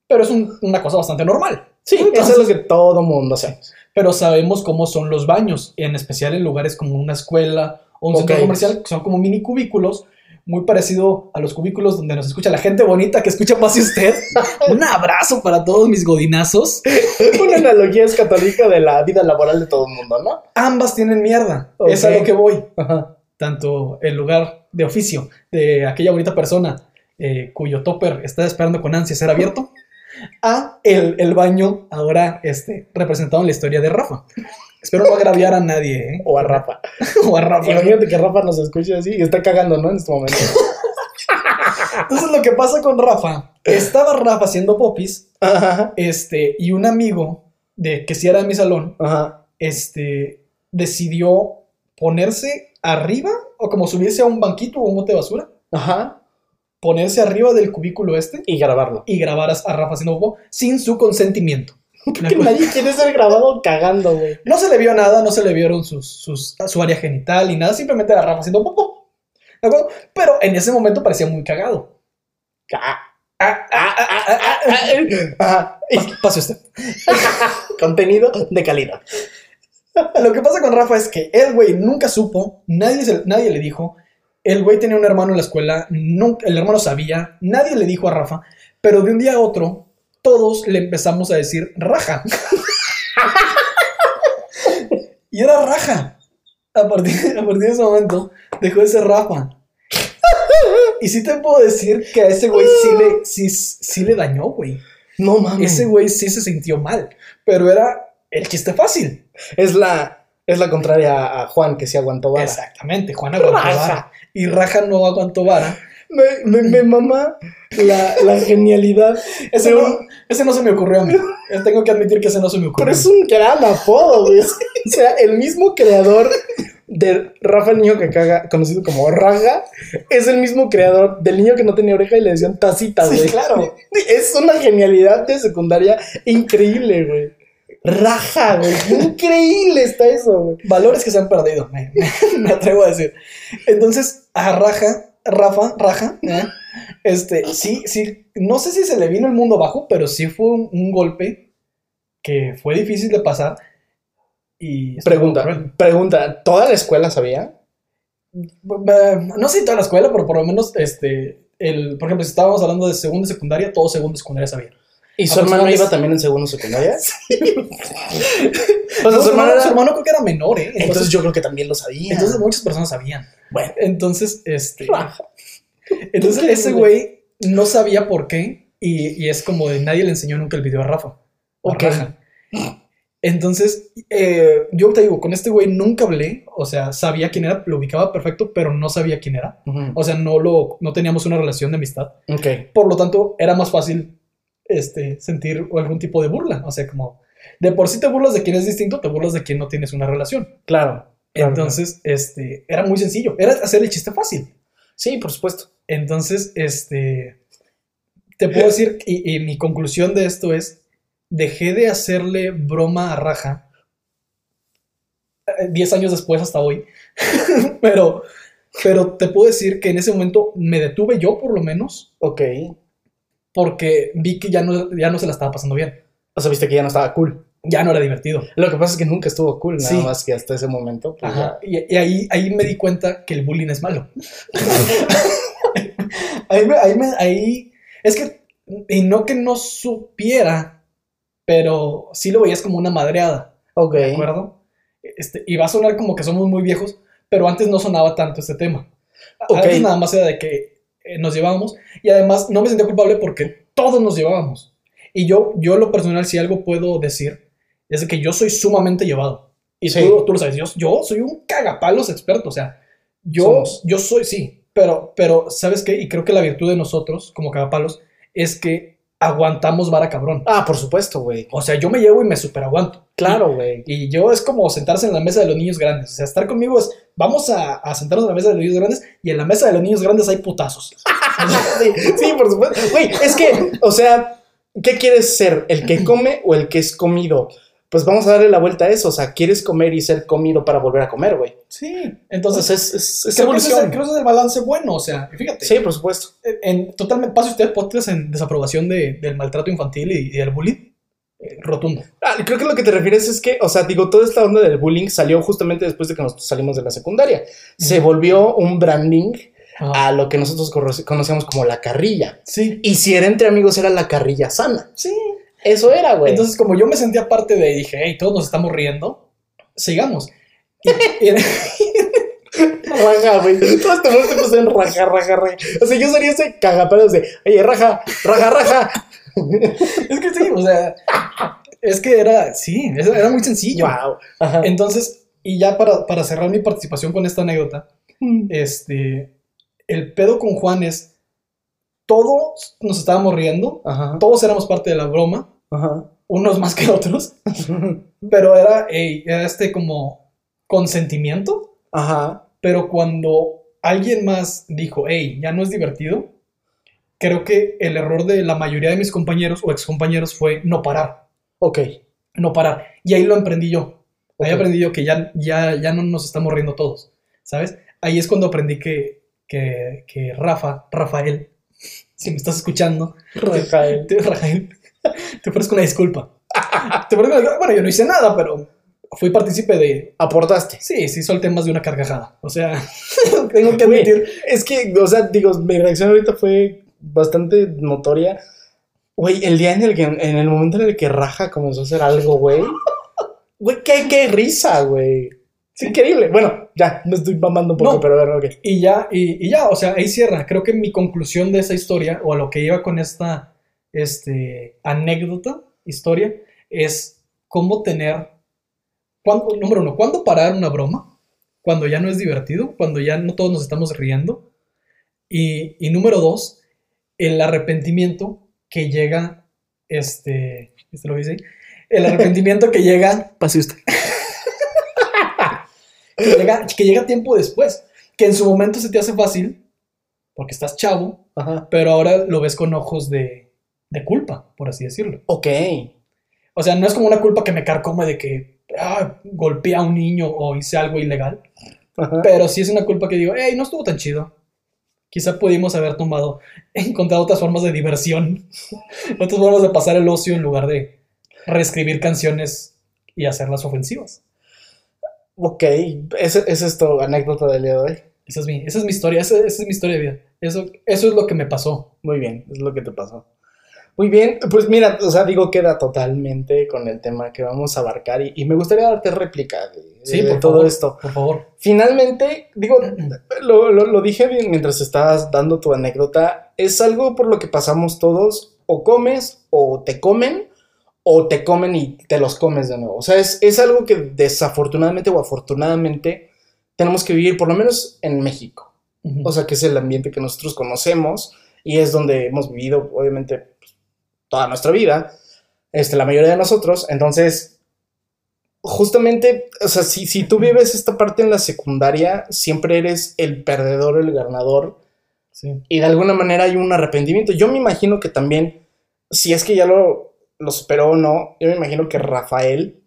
pero es un- una cosa bastante normal.
Sí,
Entonces-
eso es lo que todo mundo hace.
Pero sabemos cómo son los baños, en especial en lugares como una escuela o un centro comercial, que son como mini cubículos, muy parecido a los cubículos donde nos escucha la gente bonita que escucha más y usted. [LAUGHS] un abrazo para todos mis godinazos. [LAUGHS]
Una analogía escatólica de la vida laboral de todo el mundo, ¿no?
Ambas tienen mierda. Es a lo que voy.
Ajá.
Tanto el lugar de oficio de aquella bonita persona eh, cuyo topper está esperando con ansia ser abierto, a el, el baño ahora este, representado en la historia de Rafa. Espero no agraviar a nadie, ¿eh?
O a Rafa. [LAUGHS]
o a Rafa.
Imagínate que Rafa nos escuche así y está cagando, ¿no? En este momento. [LAUGHS]
Entonces lo que pasa con Rafa, estaba Rafa haciendo popis,
Ajá.
este, y un amigo de que si era de mi salón,
Ajá.
este, decidió ponerse arriba o como subirse a un banquito o un bote de basura,
Ajá.
ponerse arriba del cubículo este
Y grabarlo.
y grabar a, Rafa haciendo popó sin su consentimiento.
Que nadie quiere ser grabado cagando, güey.
No se le vio nada, no se le vieron sus, sus- su área genital ni nada, simplemente era Rafa haciendo popó. ¿De acuerdo? Pero en ese momento parecía muy cagado. Pase usted. [LAUGHS]
Contenido de calidad. [LAUGHS]
Lo que pasa con Rafa es que el güey nunca supo, nadie, se- nadie le dijo. El güey tenía un hermano en la escuela, nunca, el hermano sabía, nadie le dijo a Rafa, pero de un día a otro, todos le empezamos a decir raja. y era raja. A partir, a partir de ese momento, dejó de ser Rafa. Y sí te puedo decir que a ese güey sí le, sí, sí le dañó, güey.
No mames.
Ese güey sí se sintió mal, pero era el chiste fácil.
Es la, es la contraria a Juan que se aguantó vara.
Exactamente, Juan aguantó
Raja.
vara. Y Raja no aguantó vara.
Me, me, me mama la, la genialidad.
Ese
de
no,
un-
ese no se me ocurrió a mí. Eh, Tengo que admitir que ese no se me ocurrió.
Pero es un gran apodo, güey. O sea, el mismo creador de Rafa el niño que caga, conocido como Raga, es el mismo creador del niño que no tenía oreja y le decían tacita,
Sí,
güey.
claro.
Es una genialidad de secundaria increíble, güey. Raja, güey. Increíble está eso, güey.
Valores que se han perdido, me, me- me atrevo a decir. Entonces, a Raja, Rafa, Raja, ¿eh? este, sí, sí, no sé si se le vino el mundo abajo, pero sí fue un, un golpe que fue difícil de pasar. Y
Pregunta, pregunta, ¿toda la escuela sabía?
No sé si toda la escuela, pero por lo menos, este, el, por ejemplo, si estábamos hablando de segundo y secundaria, todo segundo y secundaria sabía.
¿Y su
pues,
hermano iba también en segundo secundaria? [LAUGHS] o sea, [LAUGHS]
No,
su hermano era-
su hermano creo que era menor, ¿eh? Entonces,
Entonces yo creo que también lo sabía.
entonces muchas personas sabían.
bueno,
Entonces, este. Entonces, ese güey no sabía por qué. Y, y es como de nadie le enseñó nunca el video a Rafa. a
Ok.
Raja. Entonces, eh, yo te digo, con este güey nunca hablé. O sea, sabía quién era, lo ubicaba perfecto, pero no sabía quién era. O sea, no, lo, no teníamos una relación de amistad.
Ok.
Por lo tanto, era más fácil este, sentir algún tipo de burla. O sea, como de por sí te burlas de quien es distinto, te burlas de quien no tienes una relación.
Claro. claro,
Entonces, este, era muy sencillo. Era hacer el chiste fácil.
Sí, por supuesto.
Entonces, este, te puedo decir, y, y mi conclusión de esto es, dejé de hacerle broma a Raja eh, 10 años después hasta hoy, [LAUGHS] pero, pero te puedo decir que en ese momento me detuve yo por lo menos,
Ok.
Porque vi que ya no, ya no se la estaba pasando bien.
O sea, viste que ya no estaba cool.
ya no era divertido.
Lo que pasa es que nunca estuvo cool, nada
Sí.
más que hasta ese momento. pues,
Ajá. Y, y ahí, ahí me di cuenta que el bullying es malo. [LAUGHS] ahí, me- ahí me- ahí- es que, y no que no supiera, pero sí lo veías como una madreada.
Ok.
¿de acuerdo? Este, y va a sonar como que somos muy viejos, pero antes no sonaba tanto este tema.
Ok.
Antes nada más era de que eh, nos llevábamos y además no me sentía culpable porque todos nos llevábamos. Y yo, yo en lo personal, si algo puedo decir, es que yo soy sumamente llevado. Y
Sí.
tú, tú lo sabes, yo, yo soy un cagapalos experto, o sea, yo,
Somos.
yo soy, sí, pero, pero, ¿sabes qué? Y creo que la virtud de nosotros, como cagapalos, es que aguantamos vara cabrón.
Ah, por supuesto, güey.
O sea, yo me llevo y me super aguanto.
Claro, güey.
Y yo es como sentarse en la mesa de los niños grandes. O sea, estar conmigo es, vamos a, a sentarnos en la mesa de los niños grandes y en la mesa de los niños grandes hay putazos. [LAUGHS]
Sí, sí, por supuesto. Güey, es que, o sea, ¿qué quieres ser? ¿El que come o el que es comido? Pues vamos a darle la vuelta a eso. O sea, quieres comer y ser comido para volver a comer, güey.
Sí,
Entonces
entonces
es, es, es
creo, que ese es, creo que es el balance bueno. O sea, fíjate,
Sí, por supuesto.
en, en- totalmente pase usted podcast en desaprobación de- del maltrato infantil y, y del bullying. eh, rotundo.
Ah, creo que lo que te refieres es que, o sea, digo, toda esta onda del bullying salió justamente después de que nos salimos de la secundaria. Se volvió un branding
Ajá.
a lo que nosotros cono- conocíamos como la carrilla.
Sí,
Y si era entre amigos, era la carrilla sana.
sí.
Eso era, güey.
Entonces, como yo me sentía parte de, dije, hey, todos nos estamos riendo, sigamos. Y- y- [LAUGHS]
Raja, güey. [LAUGHS] Todo mundo se puso en raja, raja, raja. O sea, yo sería ese cagapalos de, oye, raja, raja, raja. [LAUGHS]
es que sí, o sea, es que era, sí, era muy sencillo.
Wow. Ajá.
Entonces, y ya para, para cerrar mi participación con esta anécdota, este, el pedo con Juan es, todos nos estábamos riendo,
Ajá.
todos éramos parte de la broma,
Ajá.
unos más que otros, [LAUGHS] pero era, este como consentimiento,
Ajá.
pero cuando alguien más dijo, hey, ya no es divertido, creo que el error de la mayoría de mis compañeros o excompañeros fue no parar,
Ok.
no parar, y ahí lo emprendí yo. Ahí
Ok.
aprendí yo que ya, ya, ya no nos estamos riendo todos, ¿sabes? Ahí es cuando aprendí que, que, que Rafa, Rafael, si me estás escuchando,
Rafael.
te, Rafael, te ofrezco [LAUGHS] una disculpa. [LAUGHS] Te ofrezco una- bueno, yo no hice nada, pero fui partícipe de...
Aportaste.
Sí, sí, solté más de una carcajada. O sea, [LAUGHS] tengo que admitir...
Es que, o sea, digo, mi reacción ahorita fue bastante notoria. Güey, el día en el que, en el momento en el que Raja comenzó a hacer algo, güey. Güey, qué, qué risa, güey. Es increíble. Bueno, ya, me estoy mamando un poco,
No.
pero a ver, ok.
Y ya, y, y ya, o sea, ahí cierra. Creo que mi conclusión de esa historia, o a lo que iba con esta este, anécdota, historia, es cómo tener, cuándo, número uno, cuándo parar una broma, cuando ya no es divertido, cuando ya no todos nos estamos riendo. Y, y número dos, el arrepentimiento que llega, este, ¿viste lo dice? ahí? El arrepentimiento que llega [LAUGHS]
Pase usted.
Que llega, que llega tiempo después, que en su momento se te hace fácil, porque estás chavo,
Ajá.
pero ahora lo ves con ojos de, de culpa, por así decirlo.
Ok.
O sea, no es como una culpa que me carcome de que ah, golpeé a un niño o hice algo ilegal,
Ajá.
pero sí es una culpa que digo, hey, no estuvo tan chido. Quizá pudimos haber tomado, encontrado otras formas de diversión, otras formas de pasar el ocio en lugar de reescribir canciones y hacerlas ofensivas.
Ok. Esa es tu anécdota del día de hoy.
Esa es mi, esa es mi historia, esa, esa es mi historia de vida. Eso, eso es lo que me pasó.
Muy bien, es lo que te pasó. Muy bien, pues mira, o sea, digo, queda totalmente con el tema que vamos a abarcar y, y me gustaría darte réplica de, de-
Sí,
de
por
todo
favor.
esto.
Por favor.
Finalmente, digo, [CLEARS THROAT] lo, lo- lo dije bien mientras estabas dando tu anécdota, es algo por lo que pasamos todos, o comes, o te comen, o te comen y te los comes de nuevo. O sea, es, es algo que desafortunadamente o afortunadamente tenemos que vivir, por lo menos en México. O sea, que es el ambiente que nosotros conocemos y es donde hemos vivido, obviamente, pues, toda nuestra vida, este, la mayoría de nosotros. Entonces, justamente, o sea, si, si tú vives esta parte en la secundaria, siempre eres el perdedor, el ganador,
Sí.
y de alguna manera hay un arrepentimiento. Yo me imagino que también, si es que ya lo, lo superó o no, yo me imagino que Rafael,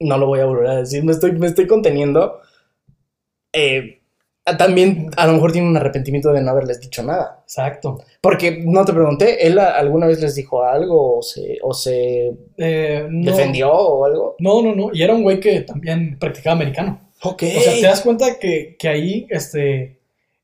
no lo voy a volver a decir, me estoy, me estoy conteniendo, eh, también a lo mejor tiene un arrepentimiento de no haberles dicho nada.
Exacto.
Porque no te pregunté, ¿él alguna vez les dijo algo o se, o se
Eh, no,
defendió o algo?
No, no, no. Y era un güey que también practicaba americano.
Ok.
O sea, te das cuenta que, que ahí este,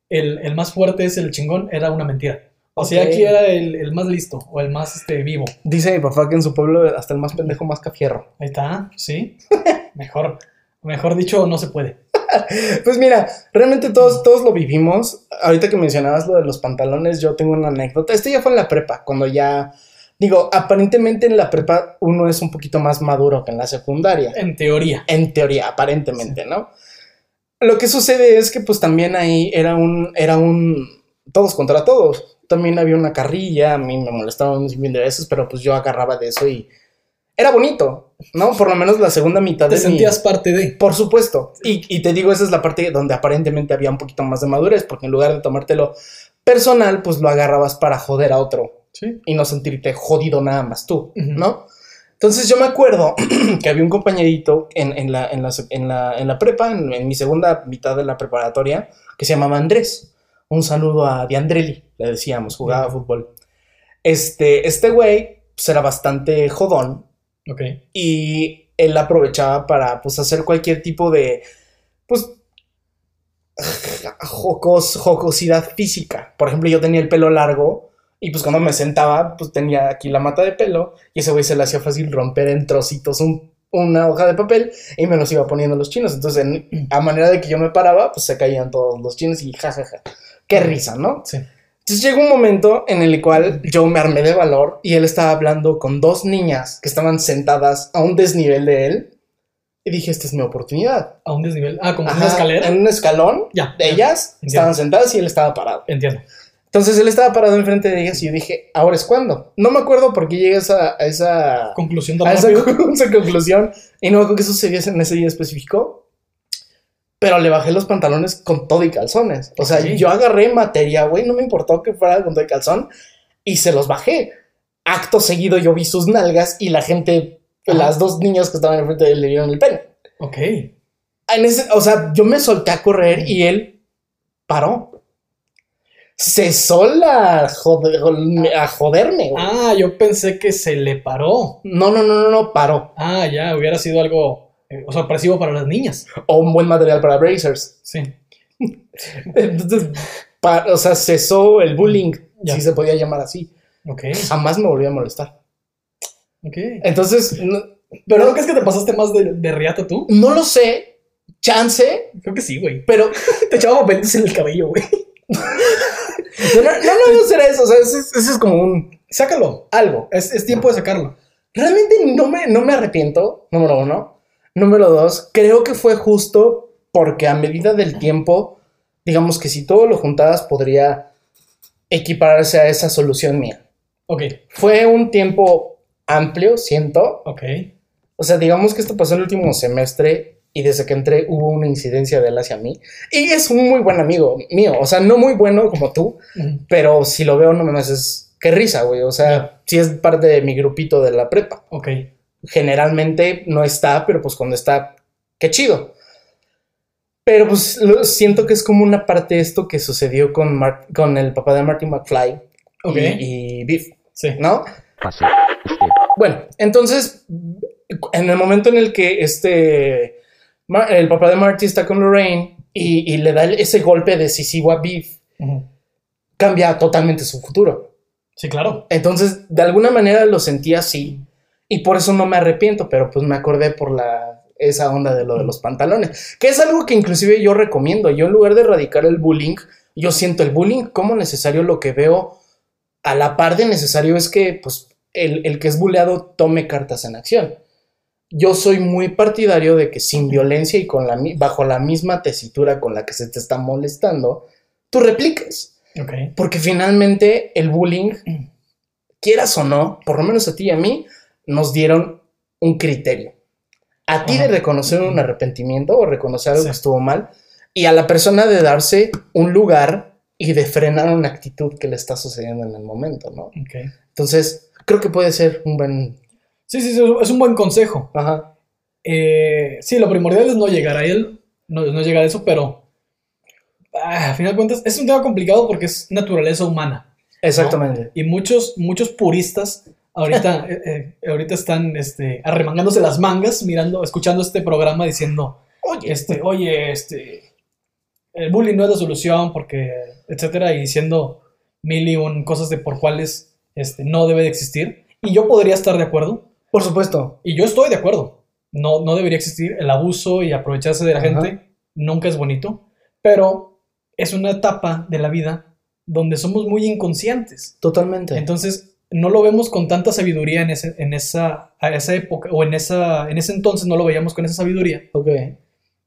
el, el más fuerte es el chingón, era una mentira. O sea, aquí era el, el más listo o el más este, vivo.
Dice mi papá que en su pueblo hasta el más pendejo más cafierro.
Ahí está, sí. [LAUGHS] mejor, mejor dicho, no se puede. [LAUGHS]
Pues mira, realmente todos, todos lo vivimos. Ahorita que mencionabas lo de los pantalones, yo tengo una anécdota. Esto ya fue en la prepa, cuando ya... Digo, aparentemente en la prepa uno es un poquito más maduro que en la secundaria.
En teoría.
En teoría, aparentemente, ¿no? Lo que sucede es que pues también ahí era un... Era un... Todos contra todos. También había una carrilla, a mí me molestaban un sinfín de veces, pero pues yo agarraba de eso y... Era bonito, ¿no? Por lo menos la segunda mitad
Te
de mi-
sentías parte de.
por supuesto. Y, y te digo, esa es la parte donde aparentemente había un poquito más de madurez, porque en lugar de tomártelo personal, pues lo agarrabas para joder a otro
Sí.
y no sentirte jodido nada más tú,
Ujú.
¿no? Entonces yo me acuerdo [CLEARS THROAT] que había un compañerito en, en la, en, la, en, la, en la prepa, en mi segunda mitad de la preparatoria, que se llamaba Andrés. Un saludo a Diandrelli, le decíamos, jugaba fútbol. Este, este güey pues, era bastante jodón,
Ok.
y él aprovechaba para pues hacer cualquier tipo de pues [SIGHS] jocos, jocosidad física. Por ejemplo, yo tenía el pelo largo y pues cuando me sentaba pues tenía aquí la mata de pelo y ese güey se le hacía fácil romper en trocitos un- una hoja de papel y me los iba poniendo los chinos. Entonces, en- a manera de que yo me paraba, pues se caían todos los chinos y jajaja. Qué risa, ¿no?
Sí.
Entonces llegó un momento en el cual yo me armé de valor y él estaba hablando con dos niñas que estaban sentadas a un desnivel de él. Y dije, esta es mi oportunidad.
A un desnivel. Ah, como
Ajá,
una escalera.
En un escalón
Ya.
de
ya.
ellas
Entiendo.
estaban sentadas y él estaba parado.
Entiendo.
Entonces él estaba parado enfrente de ellas y yo dije, ¿ahora es cuándo? No me acuerdo por qué llegué a esa, a esa,
Conclusión tan
a esa, [LAUGHS] esa conclusión y no me acuerdo qué sucedió en ese día específico. Pero le bajé los pantalones con todo y calzones. O sea,
Sí.
yo agarré materia, güey, no me importó que fuera con todo y calzón y se los bajé. Acto seguido yo vi sus nalgas y la gente, las dos niñas que estaban enfrente de él le vieron el pene.
Ok.
En ese- o sea, yo me solté a correr y él paró. Cesó la jode- a joderme, güey.
Ah, yo pensé que se le paró.
No, no, no, no, no, paró.
Ah, ya, hubiera sido algo eh, sorpresivo para las niñas.
O un buen material para Brazers.
Sí. [LAUGHS]
Entonces, o sea, cesó el bullying,
Ya.
si se podía llamar así.
Ok.
Jamás me volvió a molestar.
Ok.
Entonces, no,
¿Pero no crees que te pasaste más de, de riata tú?
no lo sé, chance,
Creo que sí, güey.
pero [LAUGHS]
Te echaba papelitos en el cabello, güey. [LAUGHS]
no, no, no, no será eso. O sea, ese, es- ese es como un
Sácalo.
algo.
Es, es tiempo de sacarlo.
Realmente no me, no me arrepiento, número uno. Número dos, creo que fue justo porque a medida del tiempo, digamos que si todo lo juntabas podría equipararse a esa solución mía.
Ok.
Fue un tiempo amplio, siento.
Ok.
O sea, digamos que esto pasó el último semestre y desde que entré hubo una incidencia de él hacia mí. Y es un muy buen amigo mío, o sea, no muy bueno como tú, pero si lo veo no me haces... Qué risa, güey. O sea, si es parte de mi grupito de la prepa
Ok.
Generalmente no está, pero pues cuando está, qué chido. Pero pues lo- siento que es como una parte de esto que sucedió con, Mar- con el papá de Marty McFly y, y Biff,
Sí.
¿no?
Usted.
Bueno, entonces, en el momento en el que este, Mar- el papá de Marty está con Lorraine y, y le da ese golpe decisivo a Biff, cambia totalmente su futuro.
Sí, claro.
Entonces, de alguna manera lo sentí así y por eso no me arrepiento, pero pues me acordé por la esa onda de lo de los pantalones, que es algo que inclusive yo recomiendo. Yo en lugar de erradicar el bullying, yo siento el bullying como necesario, lo que veo a la par de necesario es que pues el, el que es bulleado tome cartas en acción. Yo soy muy partidario de que sin violencia y con la, bajo la misma tesitura con la que se te está molestando, tú repliques.
Ok.
Porque finalmente el bullying, quieras o no, por lo menos a ti y a mí, nos dieron un criterio. A ti de reconocer un arrepentimiento o reconocer algo
Sí.
que estuvo mal, y a la persona de darse un lugar y de frenar una actitud que le está sucediendo en el momento, ¿no? Entonces, creo que puede ser un buen...
Sí, sí, sí, es un buen consejo.
Ajá.
Eh, sí, lo primordial es no llegar a él, no, no llegar a eso, pero ah, a final de cuentas, es un tema complicado porque es naturaleza humana.
Exactamente.
Y muchos, muchos puristas ahorita, [LAUGHS] eh, eh, ahorita están este, arremangándose las mangas, mirando, escuchando este programa diciendo, oye, este, oye, este, el bullying no es la solución porque, etcétera, y diciendo mil y un cosas de por cuáles este, no debe de existir. Y yo podría estar de acuerdo.
Por supuesto.
Y yo estoy de acuerdo. No, no debería existir el abuso y aprovecharse de la
Ajá.
gente. Nunca es bonito. Pero es una etapa de la vida donde somos muy inconscientes.
Totalmente.
Entonces, no lo vemos con tanta sabiduría en, ese, en esa, a esa época, o en, esa, en ese entonces no lo veíamos con esa sabiduría.
ok.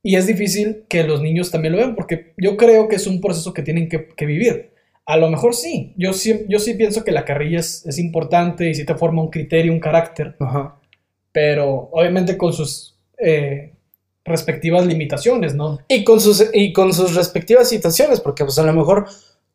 Y es difícil que los niños también lo vean, porque yo creo que es un proceso que tienen que, que vivir. A lo mejor sí, yo sí, yo sí pienso que la carrilla es, es importante y sí te forma un criterio, un carácter,
Ajá.
pero obviamente con sus eh, respectivas limitaciones, ¿no?
Y con sus, y con sus respectivas situaciones, porque pues a lo mejor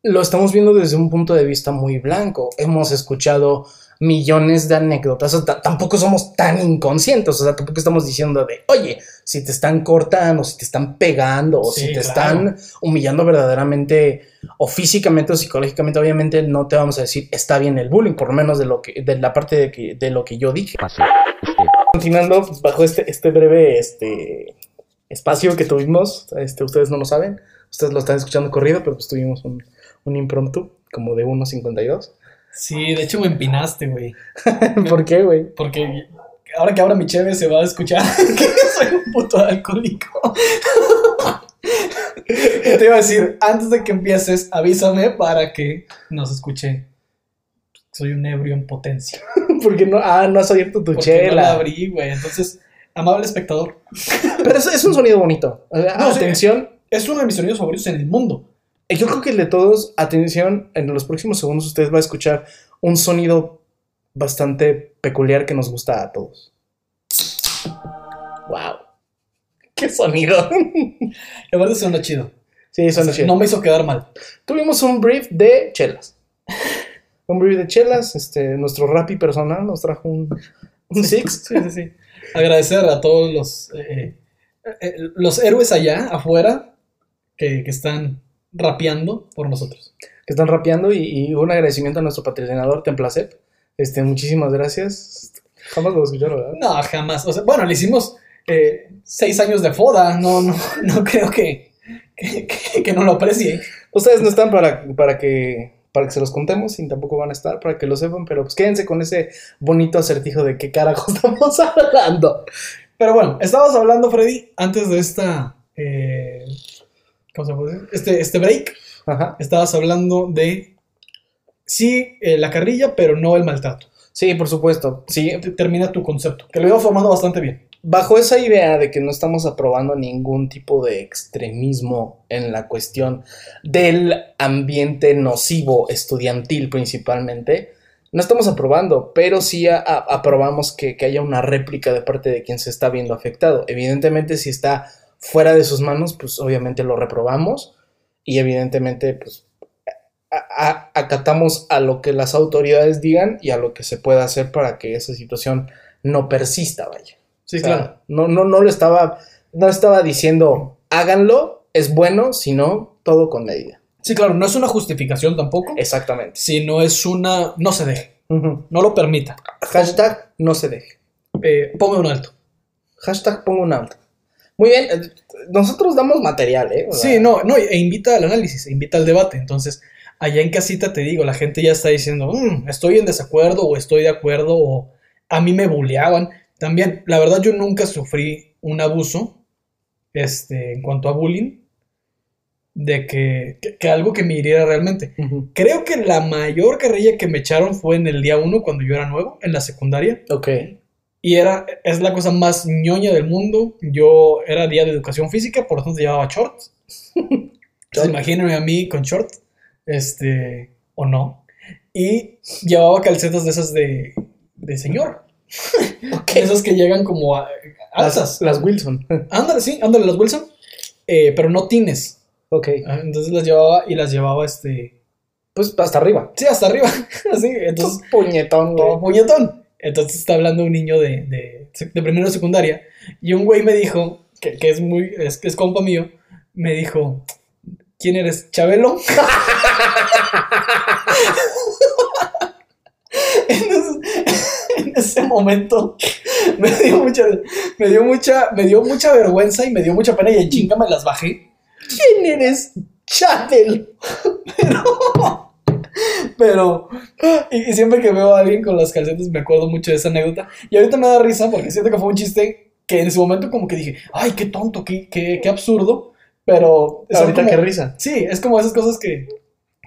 lo estamos viendo desde un punto de vista muy blanco. Hemos escuchado millones de anécdotas, o sea, tampoco somos tan inconscientes, o sea, tampoco estamos diciendo de, oye, si te están cortando, si te están pegando, o
Sí,
si te
claro.
están humillando verdaderamente, o físicamente o psicológicamente, obviamente no te vamos a decir, está bien el bullying, por lo menos de lo que, de la parte de, que, de lo que yo dije.
Usted.
Continuando bajo este, este breve este, espacio que tuvimos, este, ustedes no lo saben, ustedes lo están escuchando corrido, pero pues tuvimos un, un impromptu como de 1.52.
Sí, de hecho me empinaste, güey. [LAUGHS]
¿Por qué, güey?
Porque ahora que abra mi cheve se va a escuchar [LAUGHS] que soy un puto alcohólico. [LAUGHS] Te iba a decir, antes de que empieces, avísame para que nos escuche. Soy un ebrio en potencia.
Porque no, ah, no has abierto tu
Porque no la
chela.
abrí, güey. Entonces, amable espectador,
pero es, es un sonido bonito.
No, sí.
atención.
es uno de mis sonidos favoritos en el mundo.
Yo creo que el de todos, atención, en los próximos segundos ustedes va a escuchar un sonido bastante peculiar que nos gusta a todos. Wow. Qué sonido.
La verdad suena chido.
sí,
O
suena
sea,
chido.
no me hizo quedar mal.
Tuvimos un brief de chelas. Un brief de chelas. Este, nuestro Rappi personal nos trajo un, un Six.
Sí, sí, sí. Agradecer a todos los, eh, eh, los héroes allá afuera que, que están rapeando por nosotros.
que están rapeando y, y un agradecimiento a nuestro patrocinador Templacep. Este, muchísimas gracias. Jamás lo escucharon, ¿verdad?
No, jamás. O sea, bueno, le hicimos eh, seis años de foda. No, no, no creo que, que, que- que no lo aprecie.
Ustedes no están para, para que para que se los contemos y tampoco van a estar para que lo sepan, pero pues quédense con ese bonito acertijo de qué carajo [LAUGHS] estamos hablando.
Pero bueno, estabas hablando, Freddy, antes de esta. eh, ¿Cómo se puede decir? Este, este break.
Ajá.
Estabas hablando de. Sí, eh, la carrilla, pero no el maltrato.
Sí, por supuesto. Sí,
Te- Termina tu concepto, que lo iba formando bastante bien.
bajo esa idea de que no estamos aprobando ningún tipo de extremismo en la cuestión del ambiente nocivo estudiantil principalmente, no estamos aprobando, pero sí a- a- aprobamos que, que haya una réplica de parte de quien se está viendo afectado. Evidentemente, si está fuera de sus manos, pues obviamente lo reprobamos y evidentemente, pues a- a- acatamos a lo que las autoridades digan y a lo que se pueda hacer para que esa situación no persista, vaya.
Sí,
O sea, No, no, no lo estaba, no estaba diciendo háganlo, es bueno, sino todo con medida.
Sí, claro, no es una justificación tampoco,
Exactamente.
sino es una. No se deje, no lo permita.
Hashtag no se deje.
Eh, ponga un alto.
Hashtag pongo un alto. Muy bien, eh, nosotros damos material, ¿eh? O sea,
Sí, no, no, e invita al análisis, e invita al debate. Entonces, allá en casita te digo, la gente ya está diciendo, "Mm, estoy en desacuerdo o estoy de acuerdo o a mí me bulleaban. También, la verdad, yo nunca sufrí un abuso este, en cuanto a bullying, de que, que, que algo que me hiriera realmente. Creo que la mayor carrilla que me echaron fue en el día uno, cuando yo era nuevo, en la secundaria.
Ok.
Y era, es la cosa más ñoña del mundo. Yo era día de educación física, por lo tanto llevaba shorts. [LAUGHS] Entonces imagínense a mí con short, este, o no. Y llevaba calcetas de esas de, de señor. [LAUGHS]
Ok.
Esas que llegan como a, alzas.
Las, las Wilson. [LAUGHS]
Ándale, sí, ándale, las Wilson. eh, pero no tines.
ok.
Ah, Entonces las llevaba y las llevaba, este,
Pues hasta arriba.
sí, hasta arriba. Así, entonces
Puñetón, güey.
puñetón. Entonces está hablando un niño de, de, de primero secundaria y un güey me dijo, que, que es muy, es, es compa mío, me dijo, ¿quién eres? ¿Chabelo? [LAUGHS] En ese momento me dio mucha, me dio mucha, me dio mucha vergüenza y me dio mucha pena y en chinga me las bajé.
¿Quién eres? Chabelo. [LAUGHS]
Pero, pero, y, y siempre que veo a alguien con las calcetas me acuerdo mucho de esa anécdota. Y ahorita me da risa porque siento que fue un chiste que en su momento como que dije, ay, qué tonto, qué, qué, qué absurdo. Pero
Ahorita
como-
qué risa.
Sí, es como esas cosas que,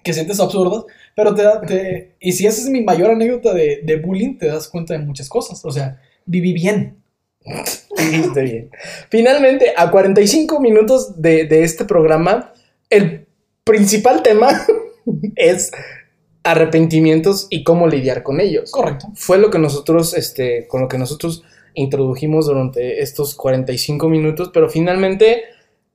que sientes absurdas, pero te, da- te... Y si esa es mi mayor anécdota de, de bullying, te das cuenta de muchas cosas. O sea, viví bien.
Dijiste bien. Finalmente, a 45 minutos de, de este programa, el principal tema [LAUGHS] es arrepentimientos y cómo lidiar con ellos.
Correcto.
Fue lo que nosotros, este, con lo que nosotros introdujimos durante estos 45 minutos, pero finalmente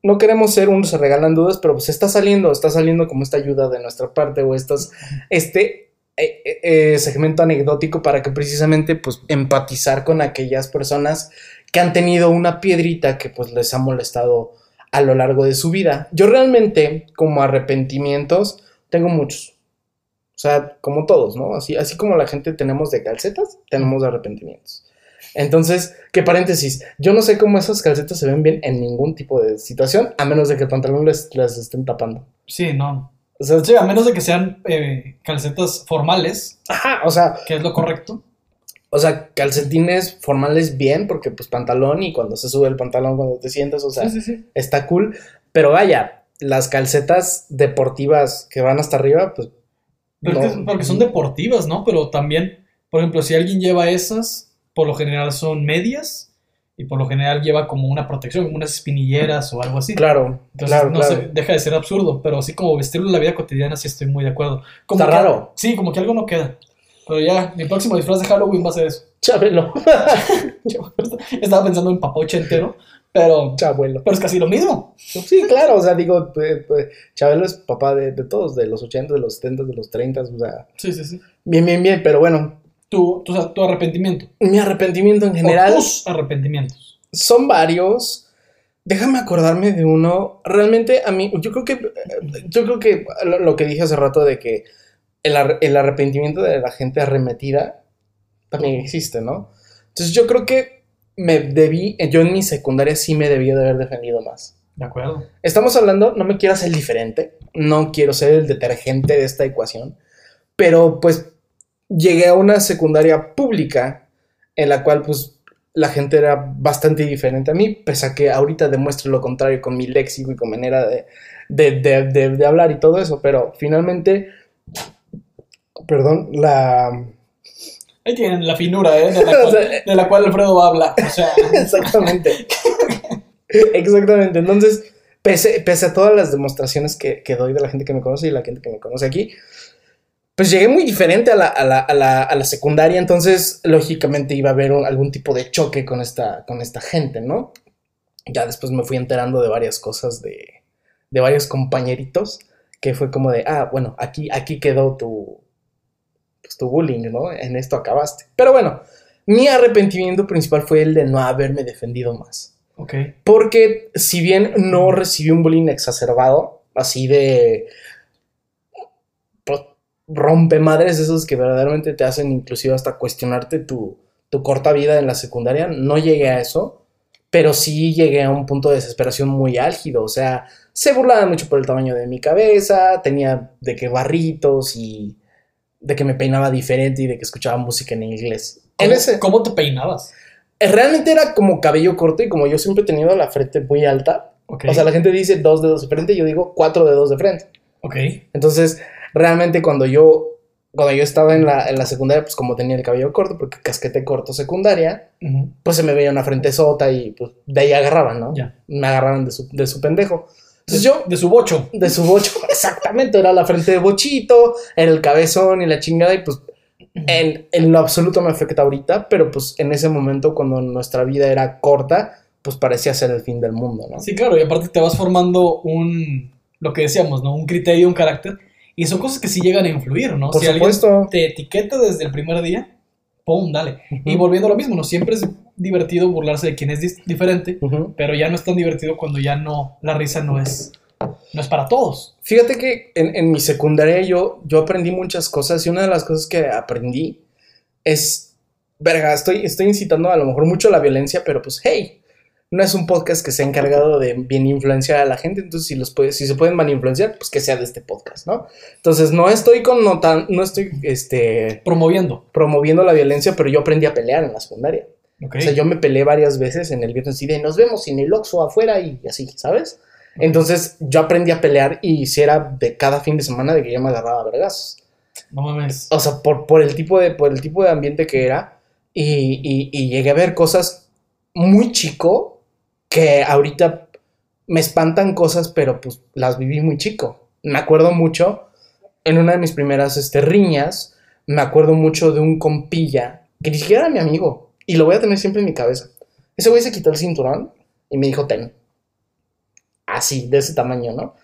no queremos ser unos se regalan dudas, pero pues está saliendo, está saliendo como esta ayuda de nuestra parte o estas, este eh, eh, eh, segmento anecdótico para que precisamente pues empatizar con aquellas personas que han tenido una piedrita que pues les ha molestado a lo largo de su vida. Yo realmente como arrepentimientos tengo muchos. O sea, como todos, ¿no? Así, así como la gente tenemos de calcetas, tenemos de arrepentimientos. Entonces, qué paréntesis, yo no sé cómo esas calcetas se ven bien en ningún tipo de situación, a menos de que el pantalón les, les estén tapando.
Sí, no.
O sea,
Sí, a menos de que sean eh, calcetas formales,
ajá, o sea,
que es lo correcto.
o sea, calcetines formales bien, porque pues pantalón y cuando se sube el pantalón cuando te sientas, o sea,
sí, sí.
está cool. Pero vaya, las calcetas deportivas que van hasta arriba, pues
Pero
No.
es que- porque son deportivas, ¿no? Pero también, por ejemplo, si alguien lleva esas, por lo general son medias y por lo general lleva como una protección, como unas espinilleras o algo así.
claro,
Entonces,
claro,
no
claro.
sé, deja de ser absurdo, pero así como vestirlo en la vida cotidiana, sí estoy muy de acuerdo. Como
Está
que-
raro.
Sí, como que algo no queda. Pero ya, mi próximo disfraz de Halloween va a ser eso.
Chabelo, [LAUGHS] [LAUGHS]
estaba pensando en papoche entero, pero,
chabuelo.
pero es casi lo mismo.
Sí, claro, o sea, digo, pues, pues, Chabelo es papá de, de todos, de los 80, de los 70, de los 30, o sea,
Sí, sí, sí.
bien, bien, bien, pero bueno,
Tu, tu, tu arrepentimiento.
mi arrepentimiento en
O
general
tus arrepentimientos.
son varios. Déjame acordarme de uno. Realmente a mí, yo creo que, yo creo que lo, lo que dije hace rato de que el, ar- el arrepentimiento de la gente arremetida también existe, ¿no? Entonces yo creo que me debí, yo en mi secundaria sí me debía de haber defendido más.
De acuerdo.
Estamos hablando, no me quiero hacer diferente, no quiero ser el detergente de esta ecuación, pero pues llegué a una secundaria pública en la cual pues la gente era bastante diferente a mí, pese a que ahorita demuestro lo contrario con mi léxico y con manera de, de, de- de- de hablar y todo eso, pero finalmente, perdón, la...
Ahí tienen la finura, ¿eh? De la, [LAUGHS]
O
cual,
sea,
de la cual Alfredo va a hablar. O sea, [LAUGHS]
Exactamente. Exactamente. Entonces, pese, pese a todas las demostraciones que, que doy de la gente que me conoce y la gente que me conoce aquí, pues llegué muy diferente a la, a la, a la, a la secundaria, entonces lógicamente iba a haber un- algún tipo de choque con esta, con esta gente, ¿no? Ya después me fui enterando de varias cosas de, de varios compañeritos, que fue como de, ah, bueno, aquí, aquí quedó tu, pues, tu bullying, ¿no? En esto acabaste. Pero bueno, mi arrepentimiento principal fue el de no haberme defendido más.
ok.
Porque si bien no recibí un bullying exacerbado, así de pues, rompemadres esos que verdaderamente te hacen inclusive hasta cuestionarte tu, tu corta vida en la secundaria, no llegué a eso, pero sí llegué a un punto de desesperación muy álgido, o sea, se burlaban mucho por el tamaño de mi cabeza, tenía de que barritos y de que me peinaba diferente y de que escuchaba música en inglés. En
¿Cómo,
ese,
cómo te peinabas?
eh, Realmente era como cabello corto y como yo siempre he tenido la frente muy alta,
Ok.
o sea, la gente dice dos dedos de frente, yo digo cuatro dedos de frente.
ok.
Entonces, realmente cuando yo, cuando yo estaba en la, en la secundaria, pues como tenía el cabello corto, porque casquete corto secundaria, pues se me veía una frente sota y pues de ahí agarraban, ¿no?
Ya.
Me agarraban de su, de su pendejo. Entonces yo,
De su bocho.
de su bocho, [LAUGHS] exactamente, era la frente de bochito, era el cabezón y la chingada y pues en, en lo absoluto me afecta ahorita, pero pues en ese momento cuando nuestra vida era corta, pues parecía ser el fin del mundo, ¿no?
Sí, claro, y aparte te vas formando un, lo que decíamos, ¿no? Un criterio, un carácter, y son cosas que sí llegan a influir, ¿no?
Por
si alguien
supuesto.
te etiqueta desde el primer día, ¡pum! Dale. Y volviendo a lo mismo, ¿no? Siempre es divertido burlarse de quien es diferente, pero ya no es tan divertido cuando ya no, la risa no es No es para todos.
Fíjate que en, en mi secundaria yo, yo aprendí muchas cosas y una de las cosas que aprendí es, verga, estoy, estoy incitando a lo mejor mucho a la violencia, pero pues hey, no es un podcast que se ha encargado de bien influenciar a la gente, entonces si, los puede, si se pueden mal influenciar, pues que sea de este podcast, ¿no? Entonces no estoy con notan, no estoy este,
Promoviendo.
promoviendo la violencia, pero yo aprendí a pelear en la secundaria.
Ok.
O sea, yo me peleé varias veces en el viernes así de nos vemos en el Oxxo afuera y así, ¿sabes? Entonces yo aprendí a pelear y si era de cada fin de semana de que yo me agarraba a vergas.
No mames.
O sea, por, por, el, tipo de, por el tipo de ambiente que era. Y, y- y llegué a ver cosas muy chico que ahorita me espantan cosas, pero pues las viví muy chico. Me acuerdo mucho, en una de mis primeras este, riñas, me acuerdo mucho de un compilla que ni siquiera era mi amigo. Y lo voy a tener siempre en mi cabeza. Ese güey se quitó el cinturón y me dijo, ten. Así, de ese tamaño, ¿no?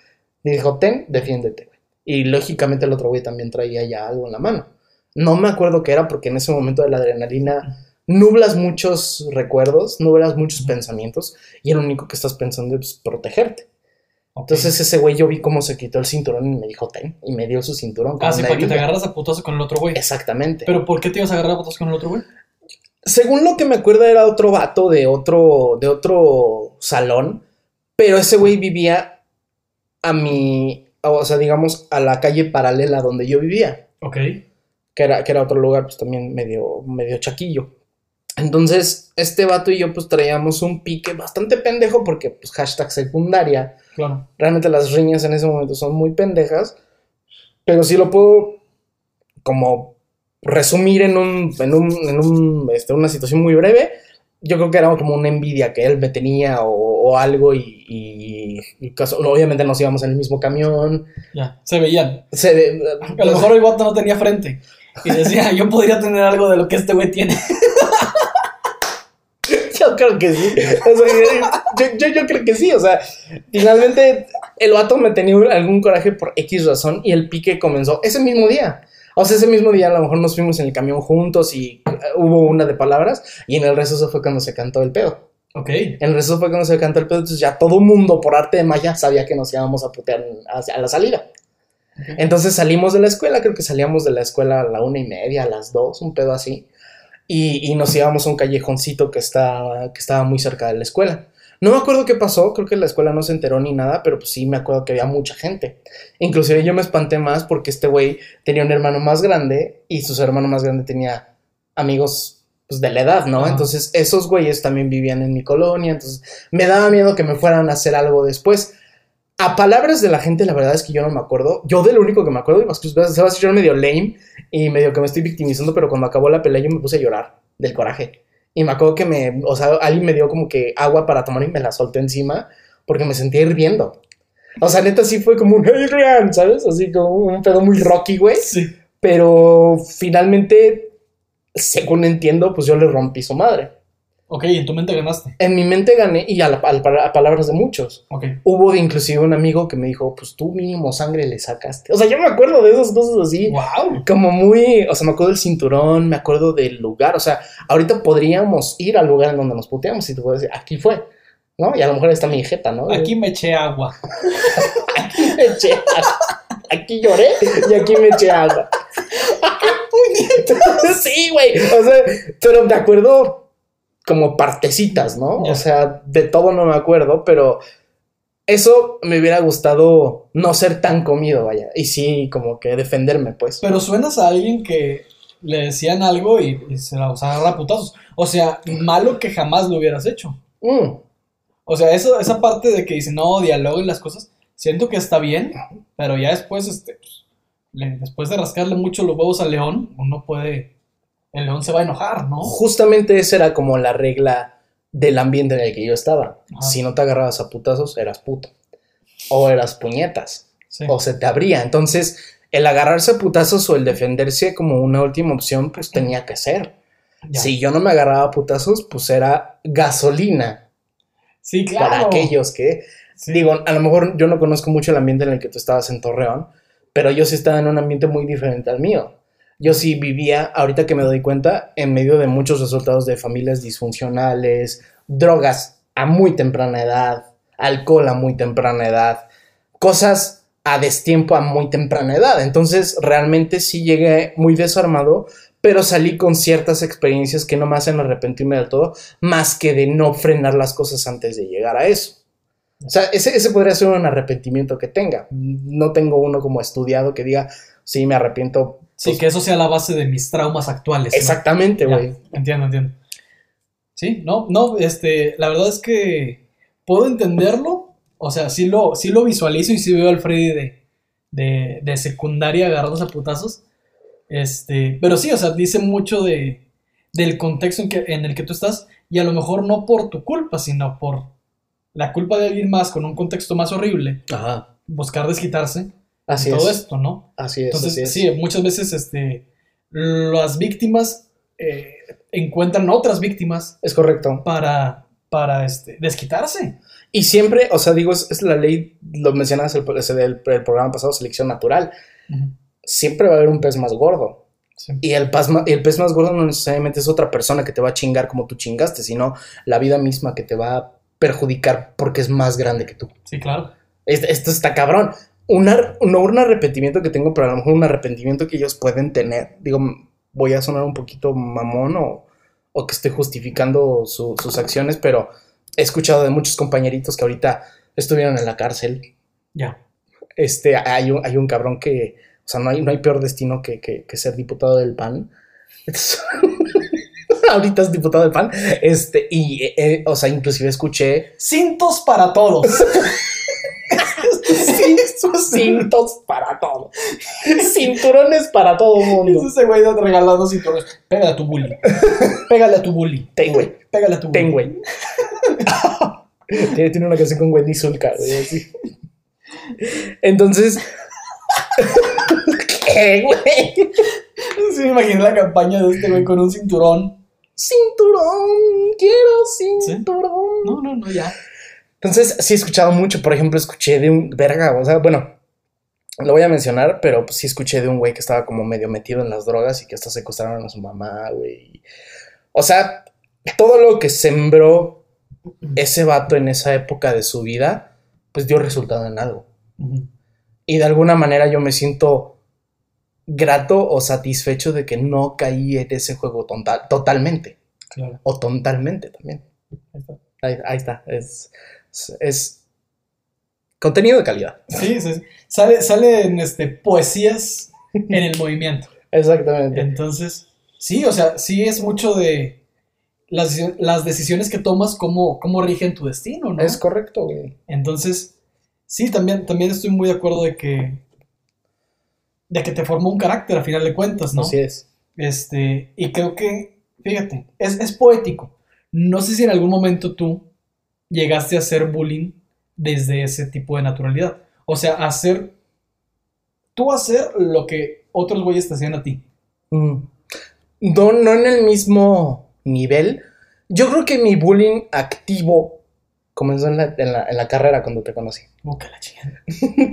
Me dijo, ten, defiéndete. güey". Y lógicamente el otro güey también traía ya algo en la mano. No me acuerdo qué era porque en ese momento de la adrenalina nublas muchos recuerdos, nublas muchos pensamientos y el único que estás pensando es protegerte.
Ok.
Entonces ese güey yo vi cómo se quitó el cinturón y me dijo, ten, y me dio su cinturón. con
Ah, sí, para que te agarras a putazo con el otro güey.
Exactamente.
Pero ¿por qué te ibas a agarrar a putazo con el otro güey?
Según lo que me acuerdo era otro vato de otro, de otro salón, pero ese güey vivía a mi, o sea, digamos, a la calle paralela donde yo vivía,
Ok.
que era, que era otro lugar pues también medio, medio chaquillo. Entonces, este vato y yo pues traíamos un pique bastante pendejo porque pues hashtag secundaria,
Claro.
realmente las riñas en ese momento son muy pendejas, pero sí lo puedo como resumir en un, en un, en un, este, una situación muy breve. Yo creo que era como una envidia que él me tenía o, o algo y, y- y caso- obviamente nos íbamos en el mismo camión.
Ya. Se veían.
Se,
A lo mejor el vato no tenía frente. Y decía, [LAUGHS] yo podría tener algo de lo que este güey tiene. [LAUGHS]
Yo creo que sí. O sea, yo, yo, yo creo que sí. O sea, finalmente el vato me tenía algún coraje por X razón y el pique comenzó ese mismo día. O sea, ese mismo día a lo mejor nos fuimos en el camión juntos y eh, hubo una de palabras y en el receso fue cuando se cantó el pedo.
Ok.
En el receso fue cuando se cantó el pedo, entonces ya todo mundo por arte de magia sabía que nos íbamos a putear a la salida. Entonces salimos de la escuela, creo que salíamos de la escuela a la una y media, a las dos, un pedo así. Y, y nos íbamos a un callejoncito que, está, que estaba muy cerca de la escuela. No me acuerdo qué pasó, creo que la escuela no se enteró ni nada, pero pues sí me acuerdo que había mucha gente. Inclusive yo me espanté más porque este güey tenía un hermano más grande y su hermano más grande tenía amigos pues, de la edad, ¿no? Entonces esos güeyes también vivían en mi colonia, entonces me daba miedo que me fueran a hacer algo después. A palabras de la gente, la verdad es que yo no me acuerdo. Yo de lo único que me acuerdo, y más que se va a medio lame y medio que me estoy victimizando, pero cuando acabó la pelea yo me puse a llorar del coraje. Y me acuerdo que me, o sea, alguien me dio como que agua para tomar y me la solté encima porque me sentía hirviendo. O sea, neta sí fue como un Adrian, ¿sabes? Así como un pedo muy rocky, güey.
Sí.
Pero finalmente, según entiendo, pues yo le rompí su madre.
Ok, en tu mente ganaste.
En mi mente gané y a, la- a- a palabras de muchos. Hubo inclusive un amigo que me dijo, pues tú mínimo sangre le sacaste. O sea, yo me acuerdo de esas cosas así.
Wow.
Como muy, o sea, me acuerdo del cinturón, me acuerdo del lugar. O sea, ahorita podríamos ir al lugar en donde nos puteamos y te puedo decir, aquí fue. ¿No? Y a lo mejor está mi jeta, ¿no?
Aquí me eché agua. [LAUGHS]
Aquí me eché agua. Aquí lloré y aquí me eché agua. [LAUGHS] [LAUGHS] sí, güey. O sea, pero me acuerdo como partecitas, ¿no? O sea, de todo no me acuerdo, pero eso me hubiera gustado no ser tan comido, vaya. Y sí, como que defenderme, pues.
Pero suenas a alguien que le decían algo y, y se la usaba a putazos. O sea, malo que jamás lo hubieras hecho.
Mm,
O sea, eso, esa parte de que dicen, no, dialoguen las cosas, siento que está bien, pero ya después, este, pues, le- después de rascarle mucho los huevos al león, uno puede, el león se va a enojar, ¿no?
Justamente esa era como la regla del ambiente en el que yo estaba.
Ajá.
Si no te agarrabas a putazos, eras puto. O eras puñetas.
Sí.
o se te abría. Entonces, el agarrarse a putazos o el defenderse como una última opción, pues tenía que ser.
Ya.
Si yo no me agarraba a putazos, pues era gasolina
Sí, claro.
para aquellos que,
Sí.
digo, a lo mejor yo no conozco mucho el ambiente en el que tú estabas en Torreón, pero yo sí estaba en un ambiente muy diferente al mío. Yo sí vivía, ahorita que me doy cuenta, en medio de muchos resultados de familias disfuncionales, drogas a muy temprana edad, alcohol a muy temprana edad, cosas a destiempo a muy temprana edad. Entonces, realmente sí llegué muy desarmado, pero salí con ciertas experiencias que no me hacen arrepentirme del todo, más que de no frenar las cosas antes de llegar a eso. O sea, ese, ese podría ser un arrepentimiento que tenga. No tengo uno como estudiado que diga, sí, me arrepiento.
Sí,
pues,
que eso sea la base de mis traumas actuales.
Exactamente, güey.
entiendo, entiendo. Sí, no, no, este, la verdad es que puedo entenderlo. O sea, sí lo, sí lo visualizo y sí veo al Freddy de, de, de secundaria agarrándose a putazos. Este, pero sí, o sea, dice mucho de, del contexto en, que, en el que tú estás y a lo mejor no por tu culpa, sino por la culpa de alguien más con un contexto más horrible,
Ajá.
buscar desquitarse
Así
todo
es.
esto, ¿no?
Así es.
Entonces,
así es.
sí, muchas veces este, las víctimas eh, encuentran otras víctimas
Es correcto.
para, para este, desquitarse.
Y siempre, o sea, digo, es, es la ley, lo mencionas el, el programa pasado, selección natural. Siempre va a haber un pez más gordo.
Sí.
Y el pez, más, el pez más gordo no necesariamente es otra persona que te va a chingar como tú chingaste, sino la vida misma que te va a perjudicar porque es más grande que tú.
Sí, claro.
Esto, esto está cabrón. Una, no un arrepentimiento que tengo, pero a lo mejor un arrepentimiento que ellos pueden tener. Digo, voy a sonar un poquito mamón o, o que esté justificando su- sus acciones, pero he escuchado de muchos compañeritos que ahorita estuvieron en la cárcel.
Ya.
Este, hay un, hay un cabrón que, o sea, no hay, no hay peor destino que, que- que ser diputado del PAN. Entonces, [LAUGHS] ahorita es diputado del PAN. Este, y, eh, eh, o sea, inclusive escuché
Cintos para todos. [LAUGHS] [LAUGHS]
cintos para todo. [LAUGHS] Cinturones para todo
Es
mundo.
ese güey regalando cinturones. Pégale a tu bully. Pégale a tu bully.
Ten, güey.
Pégale a tu bully. [LAUGHS]
Ten, güey. tiene, una canción con Wendy Zulka, güey, así. Entonces. ¿Qué, güey?
Sí, me imaginé la campaña de este güey con un cinturón.
Cinturón, quiero cinturón.
No, no, no, ya.
Entonces, sí he escuchado mucho. Por ejemplo, escuché de un verga, o sea, bueno, lo voy a mencionar, pero pues, sí escuché de un güey que estaba como medio metido en las drogas y que hasta secuestraron a su mamá, güey. O sea, todo lo que sembró ese vato en esa época de su vida, pues dio resultado en algo. Y de alguna manera yo me siento grato o satisfecho de que no caí en ese juego tonta- totalmente.
Claro.
O tontalmente también.
Ahí está.
Ahí, ahí está. Es, es, contenido de calidad.
Sí, sí, sí. Sale, salen este, poesías en el [LAUGHS] movimiento.
Exactamente.
Entonces, sí, o sea, sí es mucho de las, las decisiones que tomas, cómo, cómo rigen tu destino, ¿no?
Es correcto, güey.
Entonces, sí, también, también estoy muy de acuerdo de que, de que te formó un carácter a final de cuentas, ¿no?
Así es.
Este, y creo que, fíjate, es, es poético. No sé si en algún momento tú llegaste a hacer bullying desde ese tipo de naturalidad. O sea, hacer, tú hacer lo que otros güeyes te hacían a ti.
Mm. No, no en el mismo nivel. Yo creo que mi bullying activo comenzó en la, en la- en la carrera cuando te conocí. [LAUGHS]
Que la chingada.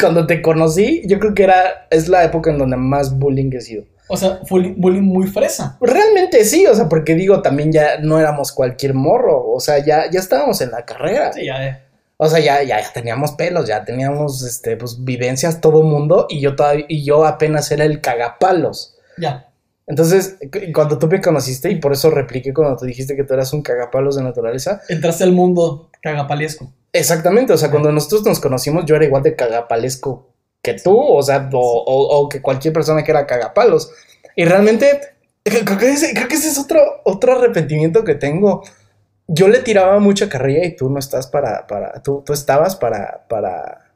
Cuando te conocí, yo creo que era, es la época en donde más bullying he sido.
O sea, fue bullying muy fresa.
Realmente sí, o sea, porque digo, también ya no éramos cualquier morro, o sea, ya, ya estábamos en la carrera.
Sí, ya, eh.
O sea, ya, ya, ya teníamos pelos, ya teníamos este, pues, vivencias todo mundo y yo, todavía, y yo apenas era el cagapalos.
Ya.
Entonces, cu- cuando tú me conociste, y por eso repliqué cuando te dijiste que tú eras un cagapalos de naturaleza,
Entraste al mundo cagapaliesco.
exactamente, o sea, cuando nosotros nos conocimos, yo era igual de cagapalesco que tú, o sea, o, o- o que cualquier persona que era cagapalos. Y realmente, creo que ese, creo que ese es otro, otro arrepentimiento que tengo. Yo le tiraba mucha carrilla y tú no estás para, para, tú, tú estabas para, para,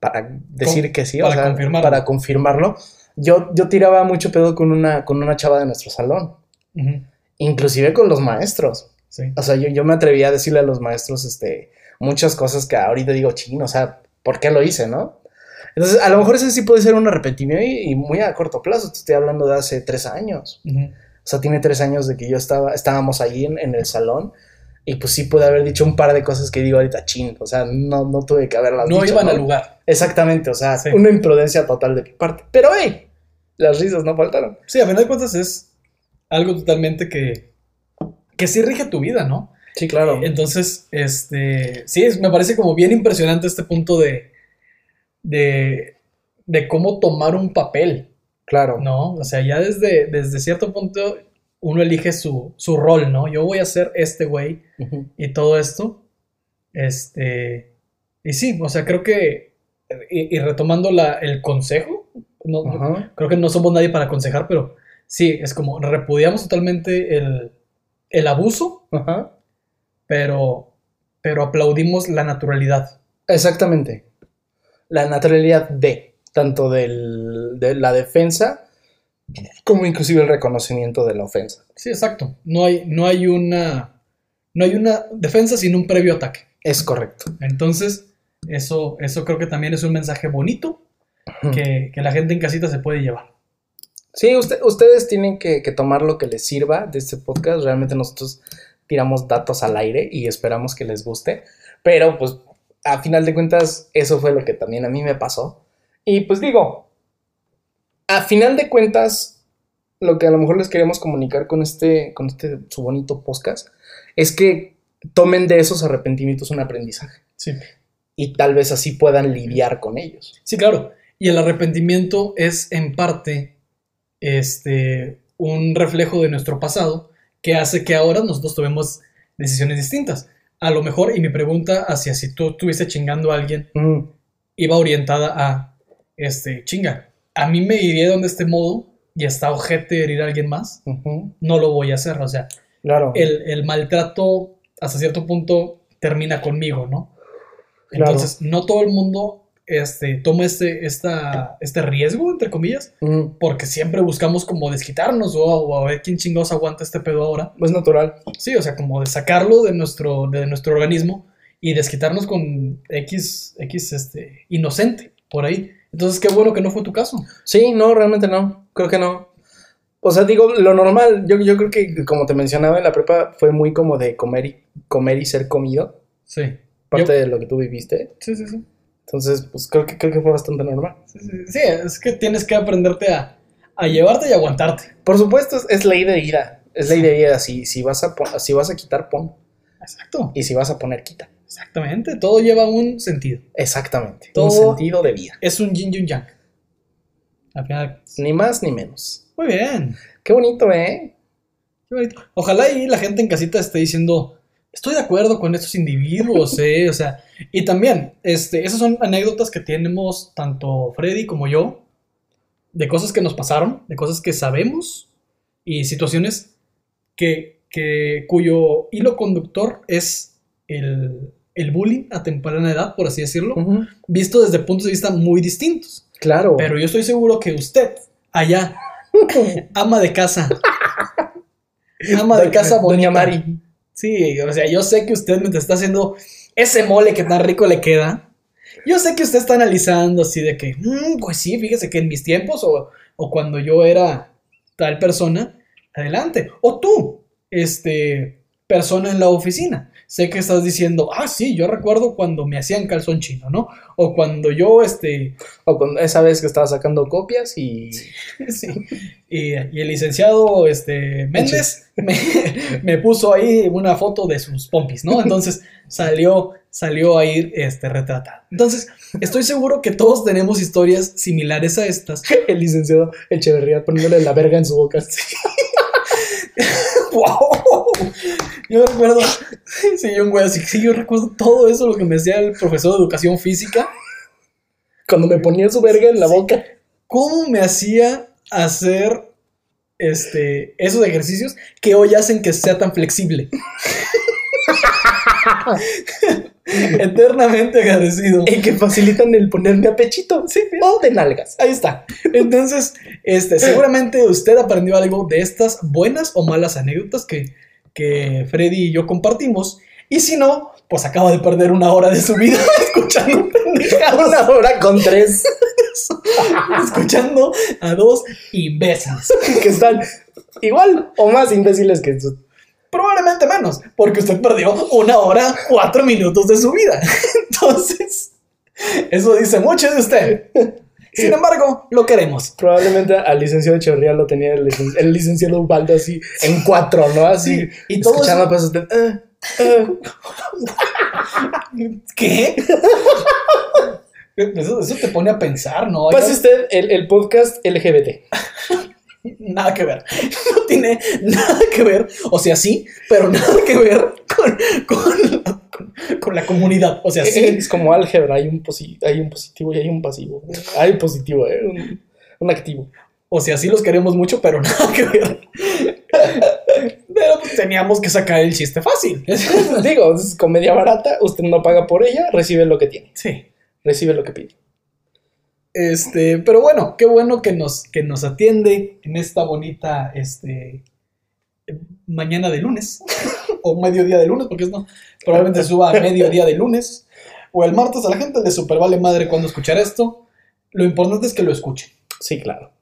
para decir
Con-
que sí,
para
o sea,
confirmarlo.
para confirmarlo. Yo, yo tiraba mucho pedo con una, con una chava de nuestro salón,
Ujú.
inclusive con los maestros.
Sí.
O sea, yo, yo me atrevía a decirle a los maestros este, muchas cosas que ahorita digo, chino, o sea, ¿por qué lo hice, no? Entonces, a lo mejor ese sí puede ser un arrepentimiento y, y muy a corto plazo. Te estoy hablando de hace tres años. O sea, tiene tres años de que yo estaba, estábamos ahí en, en el salón y pues sí pude haber dicho un par de cosas que digo ahorita, chin, o sea, no, no tuve que haberlas
No
dicho,
iban al lugar.
Exactamente, o sea,
Sí.
una imprudencia total de mi parte. Pero, hey, las risas no faltaron.
Sí, a final de cuentas es algo totalmente que, que sí rige tu vida, ¿no?
Sí, claro.
Entonces, este, sí, es- me parece como bien impresionante este punto de, de, de cómo tomar un papel,
Claro.
¿no? O sea, ya desde, desde cierto punto uno elige su, su rol, ¿no? Yo voy a ser este güey y todo esto. Este. Y sí, o sea, creo que. Y, y retomando la, el consejo, no, creo que no somos nadie para aconsejar, pero sí, es como repudiamos totalmente el, el abuso,
Ajá.
pero, pero aplaudimos la naturalidad.
Exactamente. La naturalidad de, tanto del- de la defensa como inclusive el reconocimiento de la ofensa.
Sí, exacto. No hay, no hay una. No hay una defensa sin un previo ataque.
Es correcto.
Entonces, eso, eso creo que también es un mensaje bonito que, que la gente en casita se puede llevar.
Sí, usted- ustedes tienen que, que tomar lo que les sirva de este podcast. Realmente nosotros tiramos datos al aire y esperamos que les guste. Pero pues a final de cuentas eso fue lo que también a mí me pasó. Y pues digo, a final de cuentas lo que a lo mejor les queremos comunicar con este, con este su bonito podcast es que tomen de esos arrepentimientos un aprendizaje
Sí.
y tal vez así puedan lidiar con ellos.
Sí, claro. Y el arrepentimiento es en parte este, un reflejo de nuestro pasado que hace que ahora nosotros tomemos decisiones distintas. A lo mejor, y mi pregunta hacia si tú estuviste chingando a alguien,
Mm,
iba orientada a, este, chinga, a mí me iría de este modo y está ojete herir a alguien más, no lo voy a hacer. O sea,
claro.
el, el maltrato hasta cierto punto termina conmigo, ¿no?
Claro.
Entonces, no todo el mundo este, toma este, esta, este riesgo, entre comillas, porque siempre buscamos como desquitarnos o, o a ver quién chingados aguanta este pedo ahora.
es natural.
Sí, o sea, como de sacarlo de nuestro, de nuestro organismo y desquitarnos con X, X este, inocente por ahí. Entonces, qué bueno que no fue tu caso.
Sí, no, realmente no. Creo que no. O sea, digo, lo normal, yo, yo creo que como te mencionaba en la prepa fue muy como de comer y, comer y ser comido,
Sí.
parte
Yo-
de lo que tú viviste.
Sí, sí, sí.
Entonces, pues creo que, creo que fue bastante normal.
Sí, sí, sí, es que tienes que aprenderte a, a llevarte y aguantarte.
Por supuesto, es, es ley de vida. Es ley de vida. Si, si, vas a, si vas a quitar, pon.
Exacto.
Y si vas a poner, quita.
Exactamente. Todo lleva un sentido.
Exactamente.
Todo-
Un sentido de vida.
Es un yin y un yang. Al final.
Ni más ni menos.
Muy bien.
Qué bonito, ¿eh?
Qué bonito. Ojalá y la gente en casita esté diciendo, estoy de acuerdo con estos individuos, ¿eh? O sea, y también, este, esas son anécdotas que tenemos tanto Freddy como yo, de cosas que nos pasaron, de cosas que sabemos y situaciones que, que cuyo hilo conductor es el, el bullying a temprana edad, por así decirlo, visto desde puntos de vista muy distintos.
Claro.
Pero yo estoy seguro que usted, allá, [LAUGHS] ama de casa, ama de casa bonita.
Doña Mari.
Sí, o sea, yo sé que usted me está haciendo ese mole que tan rico le queda. Yo sé que usted está analizando así de que, "Mm, pues sí, fíjese que en mis tiempos o, o cuando yo era tal persona, adelante. O tú, este, persona en la oficina. Sé que estás diciendo, ah, sí, yo recuerdo cuando me hacían calzón chino, ¿no? O cuando yo, este,
O cuando esa vez que estaba sacando copias y.
Sí. [LAUGHS] Y, y el licenciado este, Méndez me, [LAUGHS] me puso ahí una foto de sus pompis, ¿no? Entonces salió, salió ahí este, retratado. Entonces, estoy seguro que todos tenemos historias similares a estas. [LAUGHS]
El licenciado Echeverría poniéndole la verga en su boca. [LAUGHS]
¡Wow! Yo recuerdo, sí, yo, güey, así, sí, yo recuerdo todo eso, lo que me decía el profesor de educación física.
Cuando me ponía su verga en la boca.
¿Cómo me hacía hacer este, esos ejercicios que hoy hacen que sea tan flexible? [LAUGHS] [LAUGHS] Eternamente agradecido.
Y que facilitan el ponerme a pechito.
Sí,
O de nalgas.
ahí está. Entonces, este, seguramente usted aprendió algo de estas buenas o malas anécdotas que, que Freddy y yo compartimos. Y si no, pues acaba de perder una hora de su vida [LAUGHS] escuchando pendejadas,
Una hora con tres. [LAUGHS]
escuchando a dos imbéciles.
que están igual o más imbéciles que tú.
Probablemente menos, porque usted perdió una hora, cuatro minutos de su vida. [LAUGHS] Entonces, eso dice mucho de usted. Sin embargo, lo queremos.
Probablemente al licenciado Echeverría lo tenía el, licen- el licenciado Ubaldo así en cuatro, ¿no? Así.
Sí, y todo
escuchando
eso-
pues usted. "Ah, ah".
¿Qué? Eso, eso te pone a pensar, ¿no?
Pase usted el, el podcast LGBT. [LAUGHS] [LAUGHS]
Nada que ver. [LAUGHS] No tiene nada que ver. O sea, sí, pero nada que ver con, con, con- con la comunidad. O sea, sí.
Es como álgebra, hay un, posi- hay un positivo y hay un pasivo. Hay un positivo, ¿eh? un, un activo.
O sea, sí los queremos mucho, pero [LAUGHS] nada que ver. Pero pues, teníamos que sacar el chiste fácil.
Digo, es comedia barata, usted no paga por ella, recibe lo que tiene,
Sí.
recibe lo que pide.
Este, pero bueno, qué bueno que nos, que nos atiende en esta bonita este, mañana de lunes. [LAUGHS] o mediodía de lunes, porque es no. Probablemente suba a mediodía de lunes. O el martes a la gente le super vale madre cuando escuchar esto. Lo importante es que lo escuchen.
Sí, claro.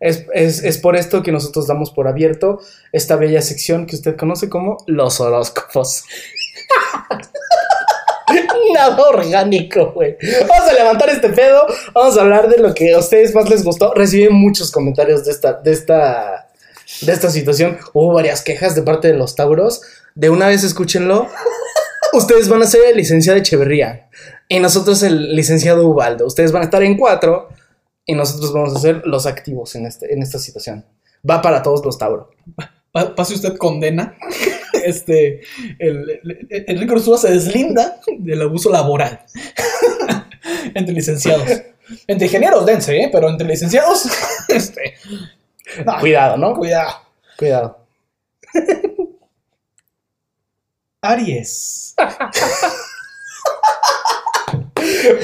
Es, es- es por esto que nosotros damos por abierto esta bella sección que usted conoce como los horóscopos. [LAUGHS] Nada orgánico, güey. Vamos a levantar este pedo. Vamos a hablar de lo que a ustedes más les gustó. Recibí muchos comentarios de esta, de esta, de esta situación. Hubo varias quejas de parte de los Tauros. De una vez escúchenlo. Ustedes van a ser el licenciado Echeverría. Y nosotros el licenciado Ubaldo. Ustedes van a estar en cuatro. Y nosotros vamos a ser los activos en, este, en esta situación. Va para todos los Tauro.
Pa- pase usted condena. Este, el, el- Enrique Ursúa se deslinda del abuso laboral [LAUGHS] entre licenciados. Entre ingenieros, dense, ¿eh? pero entre licenciados, [LAUGHS] este, no,
Cuidado, ¿no?
cuidado.
Cuidado.
Aries. [LAUGHS]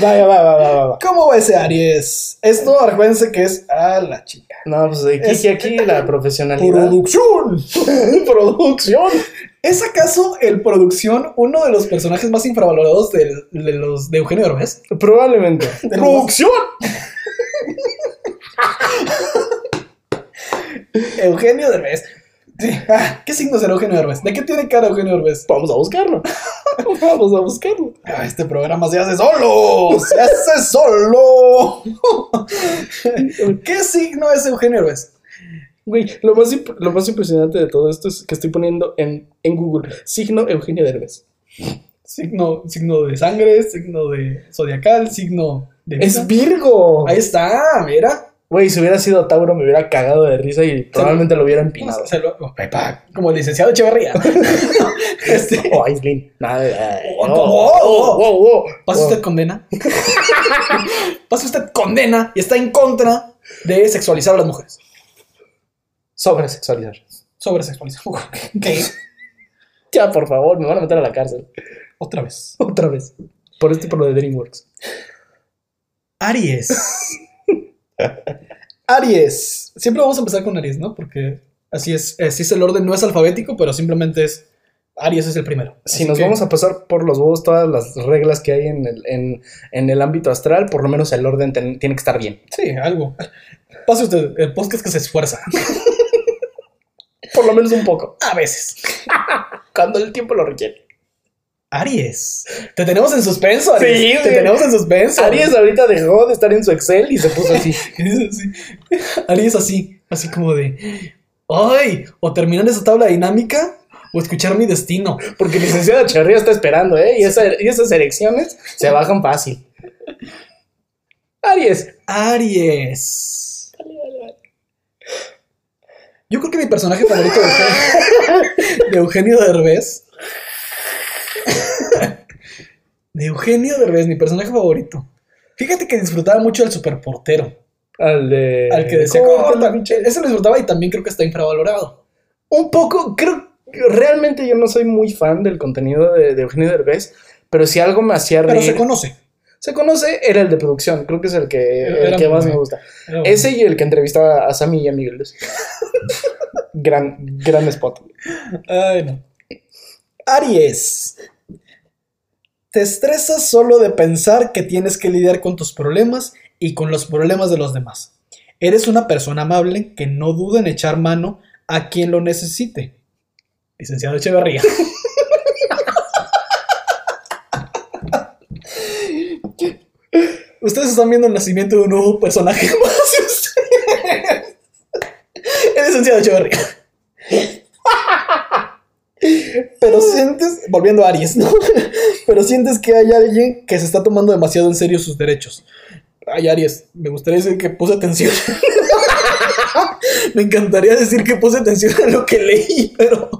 Vaya, va, va, va, va, va.
¿Cómo va ese Aries? Esto, acuérdense que es a la chica.
No, pues aquí,
Es-
aquí la profesionalidad.
¡Producción!
Producción.
¿Es acaso el producción uno de los personajes más infravalorados del- de, los de Eugenio Derbez?
Probablemente. [LAUGHS]
De
Producción. [LAUGHS]
Eugenio Derbez. Ah, ¿Qué signo será Eugenio Derbez? ¿De qué tiene cara Eugenio Derbez?
Vamos a buscarlo. [LAUGHS] Vamos a buscarlo.
Ah, este programa se hace solo. Se hace solo. ¿Qué signo es Eugenio Derbez?
Güey, lo más, lo más impresionante de todo esto es que estoy poniendo en, en Google signo Eugenio Derbez.
Signo, signo de sangre, signo de zodiacal, signo de vida.
Es Virgo.
Ahí está, mira.
Güey, si hubiera sido Tauro me hubiera cagado de risa y probablemente lo hubiera empinado.
Se lo- oh, Pepa, como el licenciado Echeverría. [LAUGHS] este,
O. Nada.
Oh,
oh,
oh,
oh, oh, oh.
¿Pasa
Oh.
usted condena? [LAUGHS] ¿Pasa usted condena y está en contra de sexualizar a las mujeres?
Sobresexualizar.
Sobre sexualizar. ¿Qué? [LAUGHS]
Ya, por favor, me van a meter a la cárcel.
Otra vez. [LAUGHS]
Otra vez. Por este, por lo de DreamWorks.
Aries. [LAUGHS] Aries. Siempre vamos a empezar con Aries, ¿no? Porque así es, así es el orden, no es alfabético, pero simplemente es Aries es el primero.
Si nos vamos a pasar por los huevos todas las reglas que hay en el, en, en el ámbito astral, por lo menos el orden ten- tiene que estar bien.
Sí, algo. Pase usted, el podcast que se esfuerza.
Por lo menos un poco.
A veces. [LAUGHS]
Cuando el tiempo lo requiere.
Aries. Te tenemos en suspenso, Aries.
Sí,
Te tenemos en suspenso.
Aries ahorita dejó de estar en su Excel y se puso así. [LAUGHS]
Es así. Aries así, así como de, ay, o terminar esa tabla dinámica o escuchar mi destino.
Porque el licenciado Echeverría está esperando, ¿eh? Y, esa- y esas elecciones se bajan fácil. Aries.
Aries. Yo creo que mi personaje favorito de Eugenio, [LAUGHS] de Eugenio Derbez. [LAUGHS] De Eugenio Derbez, mi personaje favorito. Fíjate que disfrutaba mucho del superportero.
Al de.
Al que decía, Ese lo disfrutaba y también creo que está infravalorado.
Un poco, creo. Realmente yo no soy muy fan del contenido de, de Eugenio Derbez, pero si algo me hacía reír.
Pero se conoce.
Se conoce, era el de producción, creo que es el que, el
Era
que
muy
más me gusta.
Era.
Ese y el que entrevistaba a Sammy y a Miguel. [LAUGHS] gran, gran spot.
Ay, no. Aries. Te estresas solo de pensar que tienes que lidiar con tus problemas y con los problemas de los demás. Eres una persona amable que no duda en echar mano a quien lo necesite. Licenciado Echeverría. [LAUGHS] Ustedes están viendo el nacimiento de un nuevo personaje [LAUGHS] más. El licenciado Echeverría. Pero sientes, volviendo a Aries, ¿no? pero sientes que hay alguien que se está tomando demasiado en serio sus derechos. Ay, Aries, me gustaría decir que puse atención. me encantaría decir que puse atención a lo que leí, pero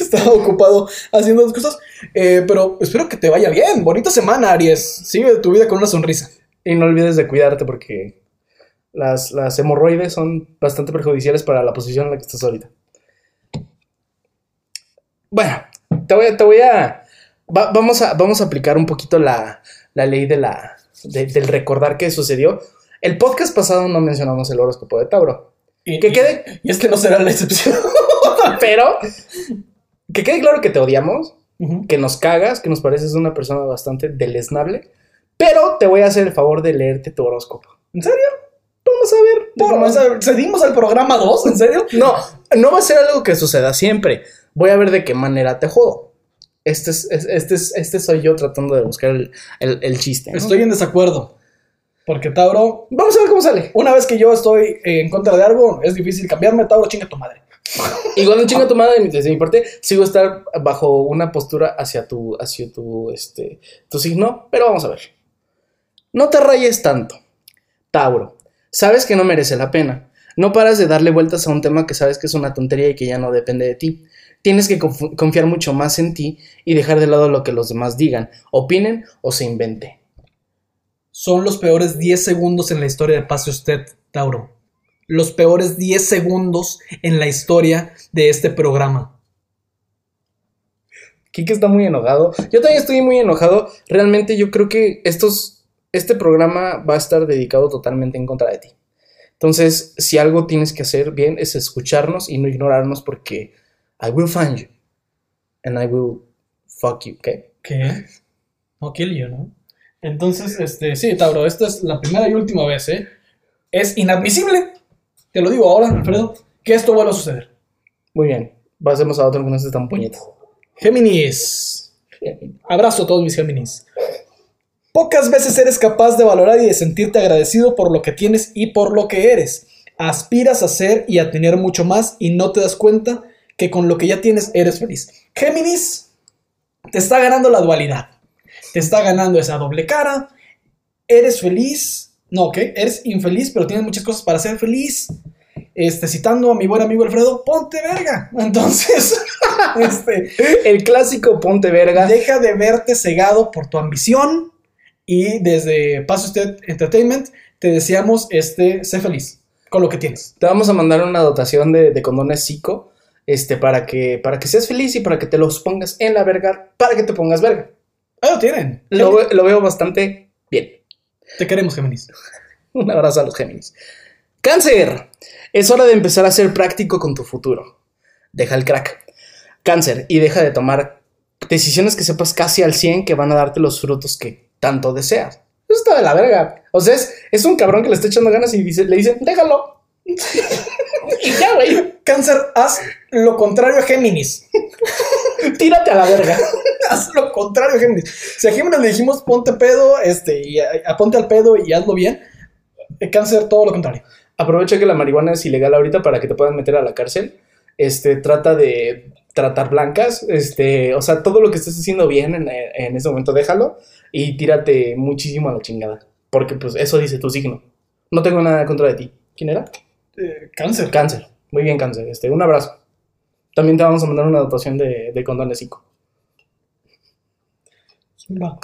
estaba ocupado haciendo otras cosas. Eh, pero espero que te vaya bien. Bonita semana, Aries. Sigue tu vida con una sonrisa.
Y no olvides de cuidarte porque las, las hemorroides son bastante perjudiciales para la posición en la que estás ahorita. Bueno, te voy a. Te voy a va- vamos, a vamos a aplicar un poquito la, la ley de la, de- del recordar qué sucedió. El podcast pasado no mencionamos el horóscopo de Tauro.
Y,
Que quede,
y es que no será la excepción. [LAUGHS]
pero que quede claro que te odiamos, que nos cagas, que nos pareces una persona bastante deleznable, pero te voy a hacer el favor de leerte tu horóscopo.
¿En serio?
Vamos a ver.
Por- o sea, ¿Cedimos al programa 2? ¿En serio? [LAUGHS]
No, no va a ser algo que suceda siempre. Voy a ver de qué manera te jodo. Este, es, es- este, es- este soy yo tratando de buscar el, el- el chiste. ¿no?
Estoy en desacuerdo. Porque Tauro,
Vamos a ver cómo sale.
una vez que yo estoy en contra de algo, es difícil cambiarme. Tauro, chinga tu madre. [LAUGHS]
Igual un chingo tu madre desde mi parte, sigo a estar bajo una postura hacia tu, hacia tu, este, tu signo, pero vamos a ver. No te rayes tanto. Tauro, sabes que no merece la pena. No paras de darle vueltas a un tema que sabes que es una tontería y que ya no depende de ti. Tienes que conf- confiar mucho más en ti y dejar de lado lo que los demás digan, opinen o se invente.
Son los peores 10 segundos en la historia de Pase Usted, Tauro. Los peores 10 segundos en la historia de este programa.
Kike está muy enojado. Yo también estoy muy enojado. Realmente yo creo que estos, este programa va a estar dedicado totalmente en contra de ti. Entonces, si algo tienes que hacer bien es escucharnos y no ignorarnos porque I will find you and I will fuck you, ¿ok?
¿Qué? No kill you, ¿no? Entonces, este, sí, Tauro, esta es la primera y última vez, ¿eh? Es inadmisible, te lo digo ahora, Alfredo, que esto vuelva a suceder.
Muy bien. Pasemos a otro que no esté tan puñetas.
Géminis. Abrazo a todos mis Géminis. Pocas veces eres capaz de valorar y de sentirte agradecido por lo que tienes y por lo que eres. Aspiras a ser y a tener mucho más y no te das cuenta que con lo que ya tienes eres feliz. Géminis, te está ganando la dualidad. Te está ganando esa doble cara. Eres feliz. No, ok. Eres infeliz, pero tienes muchas cosas para ser feliz. Este, citando a mi buen amigo Alfredo, ponte verga. [LAUGHS] Entonces, [LAUGHS] este,
El clásico ponte verga.
Deja de verte cegado por tu ambición y desde Paso Usted Entertainment te deseamos este, sé feliz con lo que tienes.
Te vamos a mandar una dotación de, de condones psico. Este, para que, para que seas feliz y para que te los pongas en la verga, para que te pongas verga.
Ahí lo tienen.
Lo, lo veo bastante bien.
Te queremos, Géminis. [LAUGHS]
Un abrazo a los Géminis. Cáncer. Es hora de empezar a ser práctico con tu futuro. Deja el crack. Cáncer. Y deja de tomar decisiones que sepas casi al 100 que van a darte los frutos que tanto deseas. Eso está de la verga. O sea, es, es un cabrón que le está echando ganas y dice, le dicen, déjalo. [LAUGHS] y ya, güey.
Cáncer, haz lo contrario a Géminis. [LAUGHS]
Tírate a la verga. [LAUGHS]
haz lo contrario a Géminis. Si a Géminis le dijimos ponte pedo, este, y a, a ponte al pedo y hazlo bien, eh, Cáncer, todo lo contrario.
Aprovecha que la marihuana es ilegal ahorita para que te puedan meter a la cárcel. Este, trata de tratar blancas. Este, o sea, todo lo que estés haciendo bien en, en ese momento, déjalo y tírate muchísimo a la chingada. Porque, pues, eso dice tu signo. No tengo nada contra de ti. ¿Quién era?
Eh, cáncer.
Cáncer. Muy bien, cáncer. Este, un abrazo. También te vamos a mandar una dotación de, de condones psico.
Va.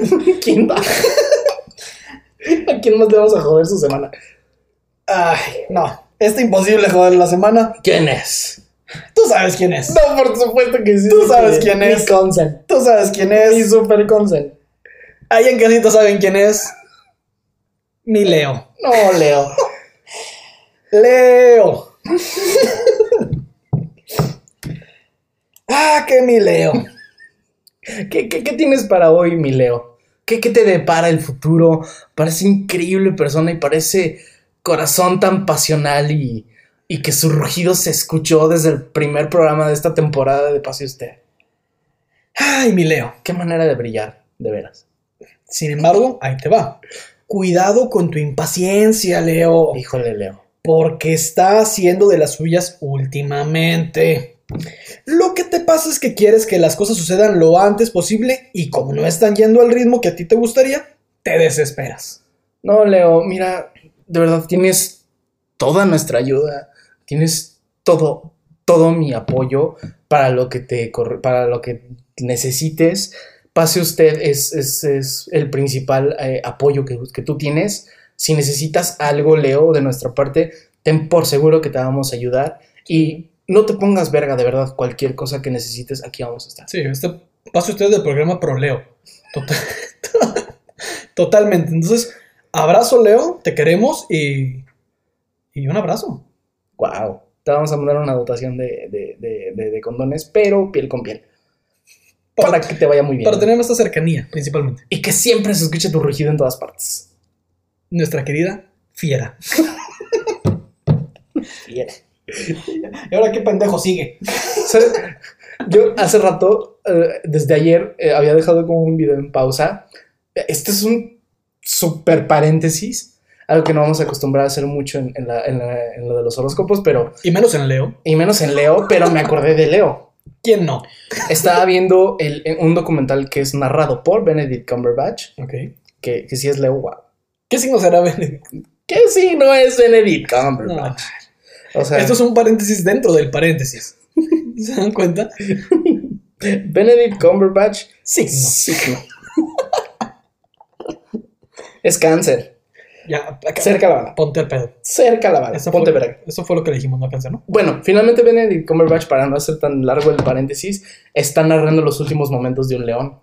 [LAUGHS]
¿Quién va? ¿A quién más le vamos a joder su semana?
Ay, no. Está imposible joder la semana.
¿Quién es?
Tú sabes quién es.
No, por supuesto que sí.
Tú sabes
Mi-
quién
mi
es.
Consen.
Tú sabes quién
Mi
es.
super Consen.
Ahí en casita saben quién es. Mi Leo.
No, Leo. [LAUGHS]
Leo. [LAUGHS] ah, que mi Leo.
¿Qué, qué, qué tienes para hoy, mi Leo? ¿Qué, ¿Qué te depara el futuro? Parece increíble persona y parece corazón tan pasional y, y que su rugido se escuchó desde el primer programa de esta temporada de Pase Usted.
Ay, mi Leo.
Qué manera de brillar, de veras.
Sin embargo, ahí te va. Cuidado con tu impaciencia, Leo.
Híjole, Leo.
Porque está haciendo de las suyas últimamente. Lo que te pasa es que quieres que las cosas sucedan lo antes posible y como no están yendo al ritmo que a ti te gustaría, te desesperas.
No, Leo, mira, de verdad tienes toda nuestra ayuda, tienes todo, todo mi apoyo para lo que te para lo que necesites. Pase usted, es, es- es el principal eh, apoyo que, que tú tienes. Si necesitas algo, Leo, de nuestra parte, ten por seguro que te vamos a ayudar. Y no te pongas verga, de verdad, cualquier cosa que necesites, aquí vamos a estar.
Sí, este pase usted del programa Pro Leo. Total- [LAUGHS] Totalmente. Entonces, abrazo Leo, te queremos y, y un abrazo.
Wow. Te vamos a mandar una dotación de, de- de- condones, pero piel con piel. Para que te vaya muy bien.
Para tener esta cercanía, principalmente.
Y que siempre se escuche tu rugido en todas partes.
Nuestra querida Fiera.
Bien. [LAUGHS]
¿Y ahora qué pendejo sigue?
¿Sabes? Yo hace rato, eh, desde ayer, eh, había dejado como un video en pausa. Este es un super paréntesis, algo que no vamos a acostumbrar a hacer mucho en, en la- en la- en lo de los horóscopos, pero,
Y menos en Leo.
y menos en Leo, pero me acordé de Leo.
¿Quién no?
Estaba viendo el- un documental que es narrado por Benedict Cumberbatch,
Ok.
que, que sí es Leo, wow.
¿Qué signo será Benedict?
Que sí, no es Benedict Cumberbatch. O sea,
Esto es un paréntesis dentro del paréntesis. [LAUGHS] ¿Se dan cuenta?
Benedict Cumberbatch
Signo.
Signo. es cáncer.
Ya, acá.
Cerca la bala.
Ponte al pedo.
Cerca la bala.
Eso
Ponte
fue,
verga.
eso fue lo que le dijimos, no cáncer, ¿no?
Bueno, finalmente Benedict Cumberbatch, para no hacer tan largo el paréntesis, está narrando los últimos momentos de un león.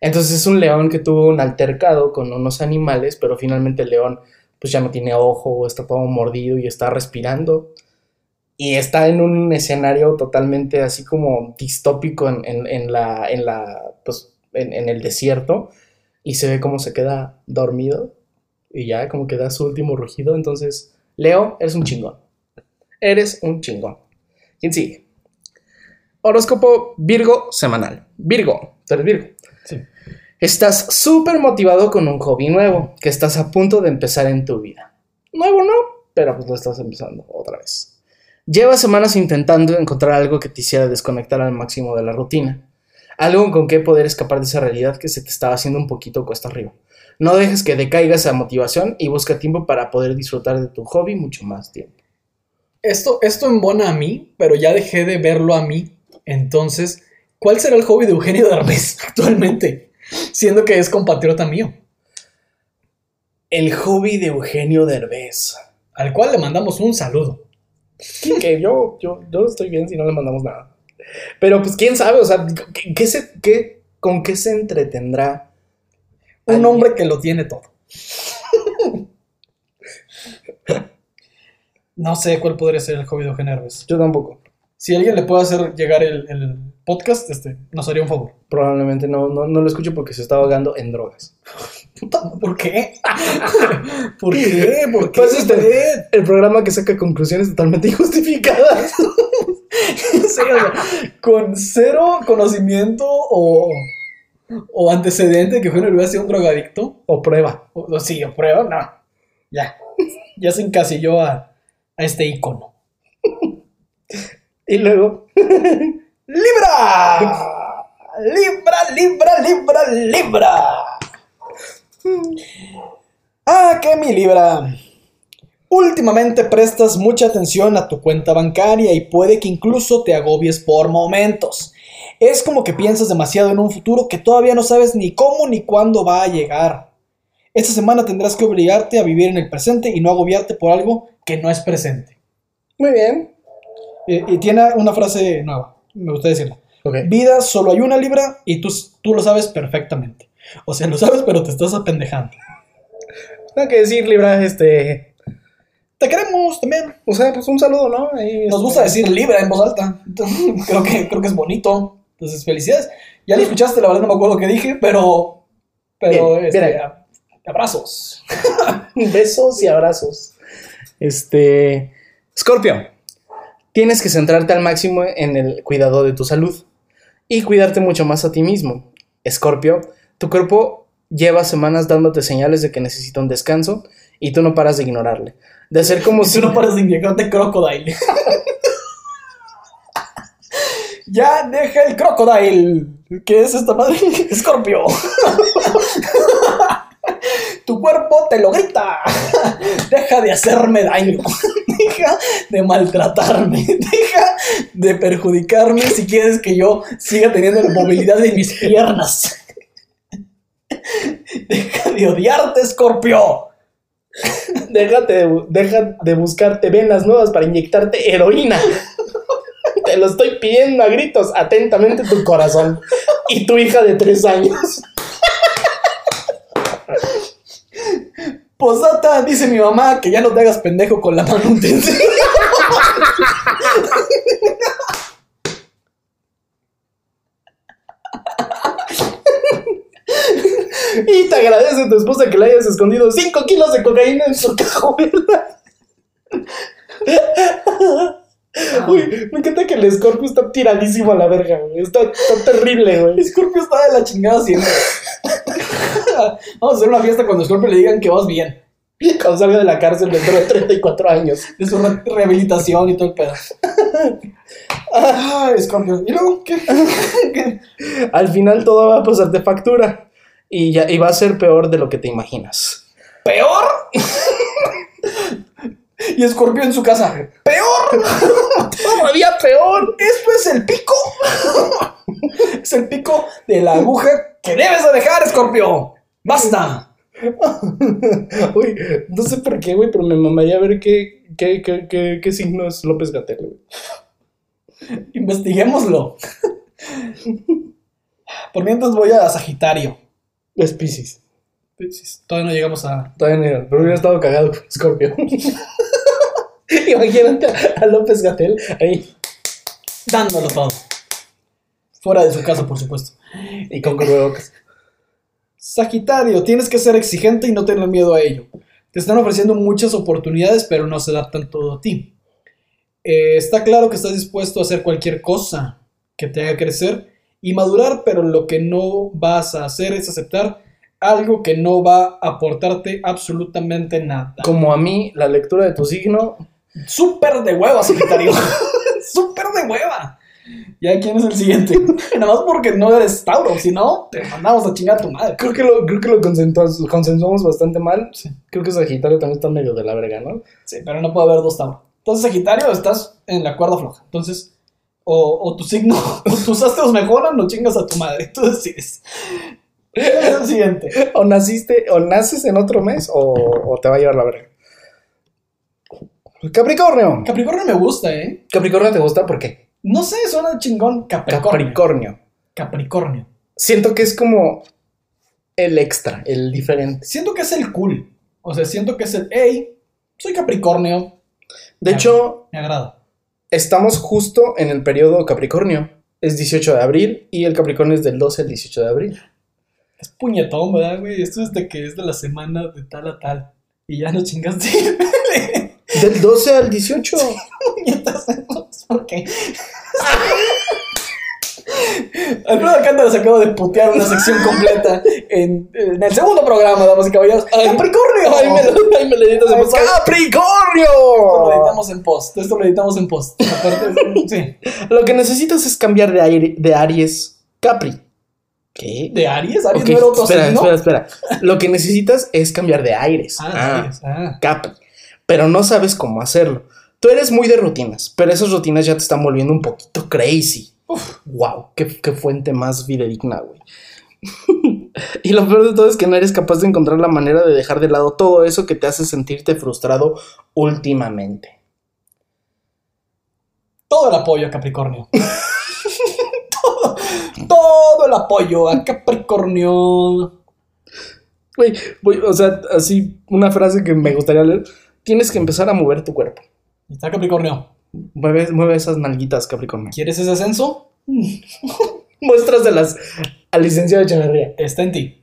Entonces es un león que tuvo un altercado con unos animales, pero finalmente el león pues ya no tiene ojo, está todo mordido y está respirando. Y está en un escenario totalmente así como distópico en, en- en la, en la, pues, en, en el desierto. Y se ve cómo se queda dormido. Y ya como que da su último rugido. Entonces, Leo, eres un chingón. Eres un chingón. ¿Quién sigue? Horóscopo Virgo semanal. Virgo, tú eres Virgo.
Sí.
Estás súper motivado con un hobby nuevo que estás a punto de empezar en tu vida. Nuevo no, pero pues lo estás empezando otra vez. Llevas semanas intentando encontrar algo que te hiciera desconectar al máximo de la rutina. Algo con que poder escapar de esa realidad que se te estaba haciendo un poquito cuesta arriba. No dejes que decaiga esa motivación y busca tiempo para poder disfrutar de tu hobby mucho más tiempo.
Esto, esto embona a mí, pero ya dejé de verlo a mí. Entonces, ¿cuál será el hobby de Eugenio Derbez [LAUGHS] actualmente? Siendo que es compatriota mío,
El hobby de Eugenio Derbez.
al cual le mandamos un saludo.
que yo, yo, yo estoy bien si no le mandamos nada. Pero pues quién sabe, o sea, ¿qué, qué se, qué, ¿con qué se entretendrá?
Un hombre que lo tiene todo. [LAUGHS] No sé cuál podría ser el hobby de Eugenio.
Yo tampoco.
Si alguien le puede hacer llegar el, el podcast, este, nos haría un favor.
Probablemente no, no, no lo escucho porque se está ahogando en drogas.
Puta, ¿Por qué? [LAUGHS] ¿Por qué? ¿Por qué?
Pues este, el programa que saca conclusiones totalmente [LAUGHS] injustificadas.
Sí, o sea, con cero conocimiento o, o antecedente de que Eugenio Derbez sea un drogadicto.
O prueba.
O, o sí, o prueba, no. Ya. Ya se encasilló a, a este icono.
Y luego, [LAUGHS]
¡Libra! ¡Libra, libra, libra, libra! Ah, que mi libra. Últimamente prestas mucha atención a tu cuenta bancaria y puede que incluso te agobies por momentos. Es como que piensas demasiado en un futuro que todavía no sabes ni cómo ni cuándo va a llegar. Esta semana tendrás que obligarte a vivir en el presente y no agobiarte por algo que no es presente.
muy bien.
Y, y tiene una frase nueva, me gusta decirla. Vida solo hay una libra y tú, tú lo sabes perfectamente. O sea, lo sabes, pero te estás apendejando.
Tengo que decir, Libra, este.
Te queremos también.
O sea, pues un saludo, ¿no? Ahí,
Nos
este,
gusta decir libra en voz alta. [LAUGHS] Creo, que, creo que es bonito. Entonces, felicidades. Ya lo escuchaste, la verdad no me acuerdo qué dije, pero. Pero,
Bien,
este,
bien.
abrazos. [LAUGHS]
Besos y abrazos. Este. Scorpio. Tienes que centrarte al máximo en el cuidado de tu salud y cuidarte mucho más a ti mismo. Scorpio, tu cuerpo lleva semanas dándote señales de que necesita un descanso y tú no paras de ignorarle. De hacer como [LAUGHS]
Si tú no paras de inyectarte crocodile. [LAUGHS] Ya deja el crocodile. ¿Qué es esta madre? [LAUGHS] Escorpio. [LAUGHS] Tu cuerpo te lo grita. [LAUGHS] Deja de hacerme daño. Deja de maltratarme. Deja de perjudicarme si quieres que yo siga teniendo la movilidad de mis piernas. Deja de odiarte, Escorpio.
Deja de buscarte venas nuevas para inyectarte heroína. Te lo estoy pidiendo a gritos, atentamente tu corazón. Y tu hija de tres años.
Posata, dice mi mamá que ya no te hagas pendejo con la manutención.
Y te agradece tu esposa que le hayas escondido 5 kilos de cocaína en su cajuela. Uy, me encanta que el Scorpio está tiradísimo a la verga, güey. Está, está terrible, güey.
Scorpio está de la chingada siempre. [LAUGHS] Vamos a hacer una fiesta cuando Scorpio le digan que vas bien.
Cuando salga de la cárcel dentro de 34 años.
De su re- rehabilitación y todo el pedo. Ay, Scorpio. ¿Y luego qué? ¿Qué? [LAUGHS]
Al final todo va a pasarte factura. Y, ya, y va a ser peor de lo que te imaginas.
¿Peor? [LAUGHS] y Scorpio en su casa. ¿Peor? [LAUGHS]
Todavía peor.
¿Esto es el pico? [LAUGHS] es el pico de la aguja que debes de dejar, Scorpio. ¡Basta! [LAUGHS]
Uy, no sé por qué, güey, pero me mamaría ver qué, qué, qué, qué, qué signo es López Gatel, güey.
Investiguémoslo. Por mientras voy a Sagitario.
Es Pisces.
Todavía no llegamos a.
Todavía no, pero hubiera estado cagado con Scorpio. [LAUGHS] Imagínate a, López Gatel ahí
dándolo todo. Fuera de su casa, por supuesto.
y con cubrebocas.
Sagitario, tienes que ser exigente y no tener miedo a ello. Te están ofreciendo muchas oportunidades, pero no se adaptan todo a ti. Eh, está claro que estás dispuesto a hacer cualquier cosa que te haga crecer y madurar, pero lo que no vas a hacer es aceptar algo que no va a aportarte absolutamente nada.
Como a mí, la lectura de tu signo.
Súper de hueva, Sagitario. [LAUGHS] Súper de hueva. ¿Ya quién es el siguiente? [LAUGHS] Nada más porque no eres Tauro, si no, te mandamos a chingar a tu madre.
Creo que lo, creo que lo consensuamos, consensuamos bastante mal.
Sí.
Creo que Sagitario también está medio de la verga, ¿no?
Sí, pero no puede haber dos Tauro. Entonces, Sagitario, estás en la cuerda floja. Entonces, o, o tu signo, [LAUGHS] o tus astros mejoran o chingas a tu madre. Tú decides. ¿Quién es el siguiente?
O naciste, o naces en otro mes, o, o te va a llevar la verga. Capricornio.
Capricornio me gusta, ¿eh?
Capricornio te gusta por qué?
No sé, suena chingón. Capricornio.
Capricornio.
Capricornio.
Siento que es como el extra, el diferente.
Siento que es el cool. O sea, siento que es el, hey, soy Capricornio.
De hecho,
Me agrada.
estamos justo en el periodo Capricornio. Es 18 de abril y el Capricornio es del 12 al 18 de abril.
Es puñetón, ¿verdad, güey? Esto es de que es de la semana de tal a tal. Y ya no chingaste. [LAUGHS]
Del 12 al 18. [LAUGHS]
puñetas. ¿Por qué? Alfredo Alcántara se acaba de putear una sección completa en, en el segundo programa, damas y caballeros. ¡Capricornio!
Ay, me, lo- ay, me lo editas en post.
Esto lo
¡Capricornio!
editamos en post. Esto lo editamos en post. Aparte, sí.
Lo que necesitas es cambiar de, aire, de Aries Capri. ¿Qué?
¿De Aries? ¿Aries
Ok,
no era otro
espera,
signo?
espera, espera. Lo que necesitas es cambiar de aires.
Ah,
Ah,
Aries. Ah.
Capri. Pero no sabes cómo hacerlo. Tú eres muy de rutinas, pero esas rutinas ya te están volviendo un poquito crazy. wow, qué, qué fuente más fidedigna, güey. [LAUGHS] y lo peor de todo es que no eres capaz de encontrar la manera de dejar de lado todo eso que te hace sentirte frustrado últimamente.
Todo el apoyo a Capricornio. [LAUGHS] todo, todo el apoyo a Capricornio.
Güey, o sea, así una frase que me gustaría leer. Tienes que empezar a mover tu cuerpo.
Está Capricornio.
Mueve, mueve esas nalguitas, Capricornio.
¿Quieres ese ascenso? [LAUGHS]
Muéstraselas al licenciado Echeverría.
Está en ti.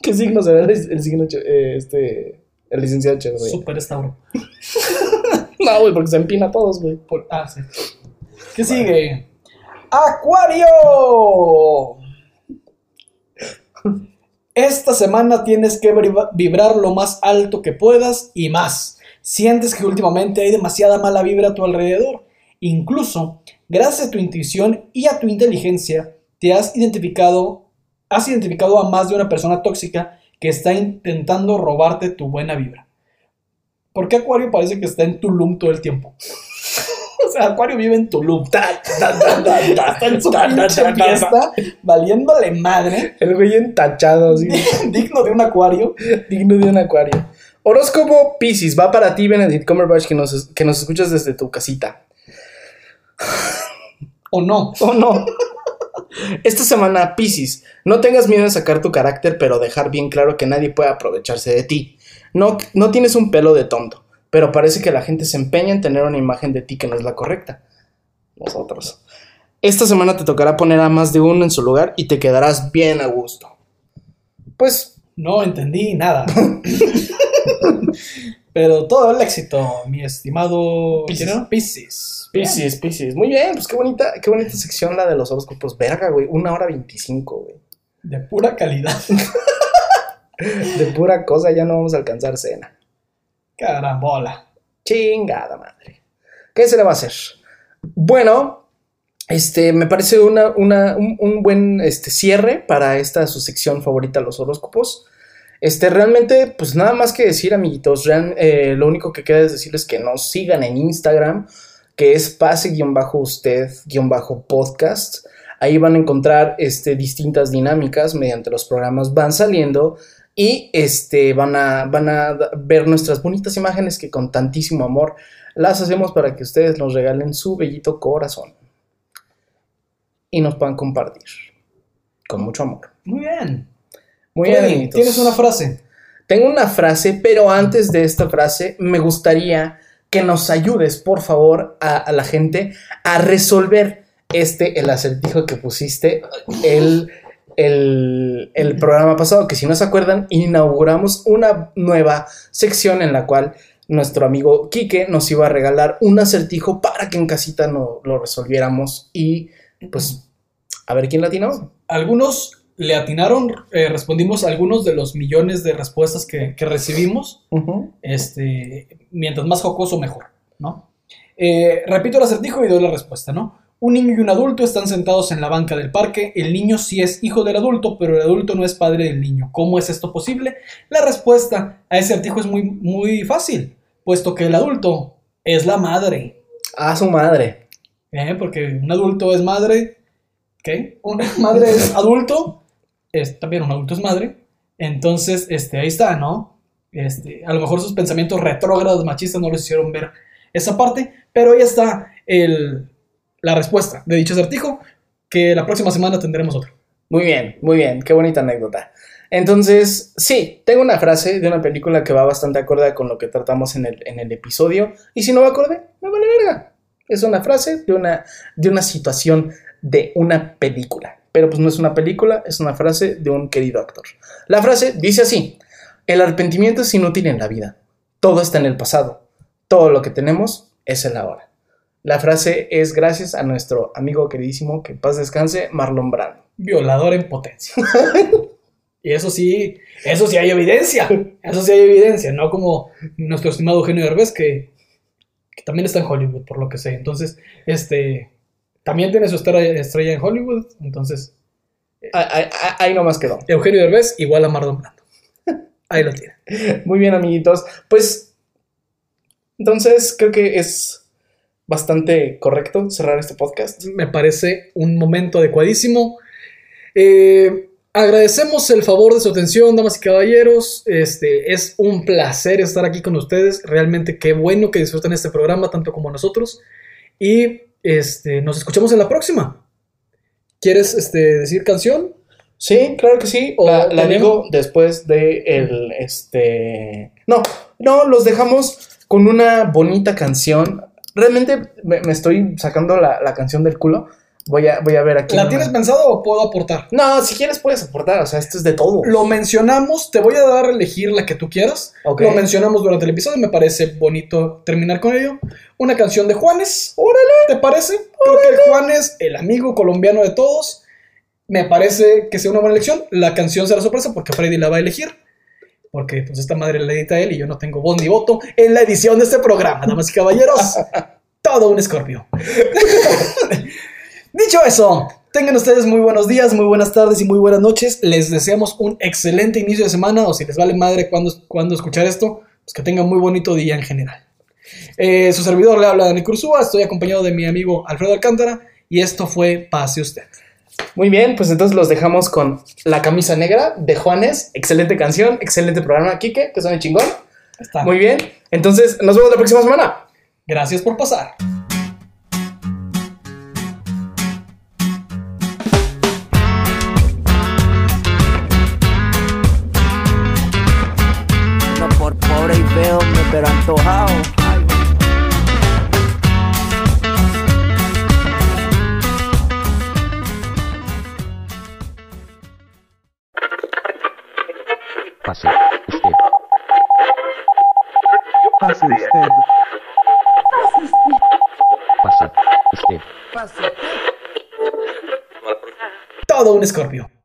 ¿Qué signo será el, el signo eh, este el licenciado Echeverría?
Super Estauro. [LAUGHS]
No, güey, porque se empina a todos, güey.
Por- ah, sí. ¿Qué sigue? ¡Acuario! Esta semana tienes que vibra- vibrar lo más alto que puedas y más. Sientes que últimamente hay demasiada mala vibra a tu alrededor. Incluso Gracias a tu intuición y a tu inteligencia, te has identificado, has identificado a más de una persona tóxica que está intentando robarte tu buena vibra. ¿Por qué Acuario parece que está en Tulum todo el tiempo? [LAUGHS] o sea, Acuario vive en Tulum. Está en su fiesta, valiéndole madre,
El güey entachado, así, [LAUGHS]
digno de un Acuario.
digno de un acuario. Horóscopo Pisces, va para ti, Benedict Cumberbatch, que nos, que nos escuchas desde tu casita.
¿O no? [LAUGHS]
¿O no? Esta semana, Pisces, no tengas miedo de sacar tu carácter, pero dejar bien claro que nadie puede aprovecharse de ti. No, no tienes un pelo de tonto, pero parece que la gente se empeña en tener una imagen de ti que no es la correcta. Nosotros. Esta semana te tocará poner a más de uno en su lugar y te quedarás bien a gusto. Pues
No entendí nada. [LAUGHS] [LAUGHS] Pero todo el éxito, mi estimado.
Piscis.
Piscis,
Piscis. Muy bien, pues qué bonita, qué bonita sección la de los horóscopos. Verga, güey. Una hora veinticinco, güey.
De pura calidad. [LAUGHS]
De pura cosa ya no vamos a alcanzar cena.
Carambola.
Chingada madre. ¿Qué se le va a hacer? Bueno, este, me parece una, una- un, un buen este, cierre para esta su sección favorita, los horóscopos. Este, realmente, pues nada más que decir, amiguitos. eh, lo único que queda es decirles que nos sigan en Instagram, que es pase-usted-podcast. Ahí van a encontrar este, distintas dinámicas mediante los programas van saliendo y este, van, a, van a ver nuestras bonitas imágenes que con tantísimo amor las hacemos para que ustedes nos regalen su bellito corazón y nos puedan compartir con mucho amor.
Muy bien.
Muy bien.
Tienes una frase.
Tengo una frase, pero antes de esta frase me gustaría que nos ayudes, por favor, a, a la gente a resolver este, el acertijo que pusiste el, el, el programa pasado, que si no se acuerdan, inauguramos una nueva sección en la cual nuestro amigo Quique nos iba a regalar un acertijo para que en casita no, lo resolviéramos y pues a ver quién latinó.
Algunos le atinaron, eh, respondimos algunos de los millones de respuestas que, que recibimos. Este, mientras más jocoso, mejor, ¿no? Eh, repito el acertijo y doy la respuesta, ¿no? Un niño y un adulto están sentados en la banca del parque. El niño sí es hijo del adulto, pero el adulto no es padre del niño. ¿Cómo es esto posible? La respuesta a ese acertijo es muy, muy fácil, puesto que el adulto es la madre.
A su madre.
¿eh? Porque un adulto es madre. ¿Qué? Una [LAUGHS] madre es [LAUGHS] adulto. Es, también un adulto es madre. Entonces, este, ahí está, ¿no? Este, a lo mejor sus pensamientos retrógrados machistas no les hicieron ver esa parte, pero ahí está el, la respuesta de dicho acertijo, que la próxima semana tendremos otro.
Muy bien, muy bien, qué bonita anécdota. Entonces, sí, tengo una frase de una película que va bastante acorde con lo que tratamos en el, en el episodio. Y si no va acorde, me vale verga. Es una frase de una, de una situación de una película. Pero pues no es una película, es una frase de un querido actor. La frase dice así: El arrepentimiento es inútil en la vida. Todo está en el pasado. Todo lo que tenemos es el ahora. La frase es gracias a nuestro amigo queridísimo, que en paz descanse, Marlon Brando.
Violador en potencia. [LAUGHS] y eso sí, eso sí hay evidencia. Eso sí hay evidencia, no como nuestro estimado Eugenio que, que también está en Hollywood, por lo que sé. Entonces, este, también tiene su estrella, en Hollywood. Entonces,
Ahí, ahí- ahí nomás quedó.
Eugenio Derbez igual a Marlon Brando. [LAUGHS] Ahí lo tiene.
Muy bien, amiguitos. Pues, entonces creo que es bastante correcto cerrar este podcast.
Me parece un momento adecuadísimo. Eh, agradecemos el favor de su atención, damas y caballeros. Este, es un placer estar aquí con ustedes. Realmente qué bueno que disfruten este programa, tanto como nosotros. Y este, nos escuchamos en la próxima. ¿Quieres este, decir canción?
Sí, claro que sí.
O
La, digo después de el, este... No, no, los dejamos con una bonita canción. Realmente me, me estoy sacando la, la canción del culo. Voy a, voy a ver aquí.
¿La tienes pensado o puedo aportar?
No, si quieres puedes aportar. O sea, esto es de todo.
Lo mencionamos, te voy a dar a elegir la que tú quieras.
Ok.
Lo mencionamos durante el episodio, me parece bonito terminar con ello. Una canción de Juanes.
Órale.
¿Te parece? Creo que Juanes, el amigo colombiano de todos, me parece que sea una buena elección. La canción será sorpresa porque Freddy la va a elegir. Porque pues esta madre la edita él y yo no tengo voz ni voto en la edición de este programa, damas y caballeros. Todo [LAUGHS] Todo un escorpio. [LAUGHS] Dicho eso, tengan ustedes muy buenos días, muy buenas tardes y muy buenas noches. Les deseamos un excelente inicio de semana o si les vale madre cuando, cuando escuchar esto, pues que tengan muy bonito día en general. Eh, su servidor le habla Dani Cursúa, estoy acompañado de mi amigo Alfredo Alcántara y esto fue Pase Usted.
Muy bien, pues entonces los dejamos con La camisa negra de Juanes. Excelente canción, excelente programa, Kike, que suena chingón.
Está.
Muy bien, entonces nos vemos la próxima semana.
Gracias por pasar.
Antojado.
Pase usted.
Pase usted.
Pase usted.
Pase.
Todo un escorpio.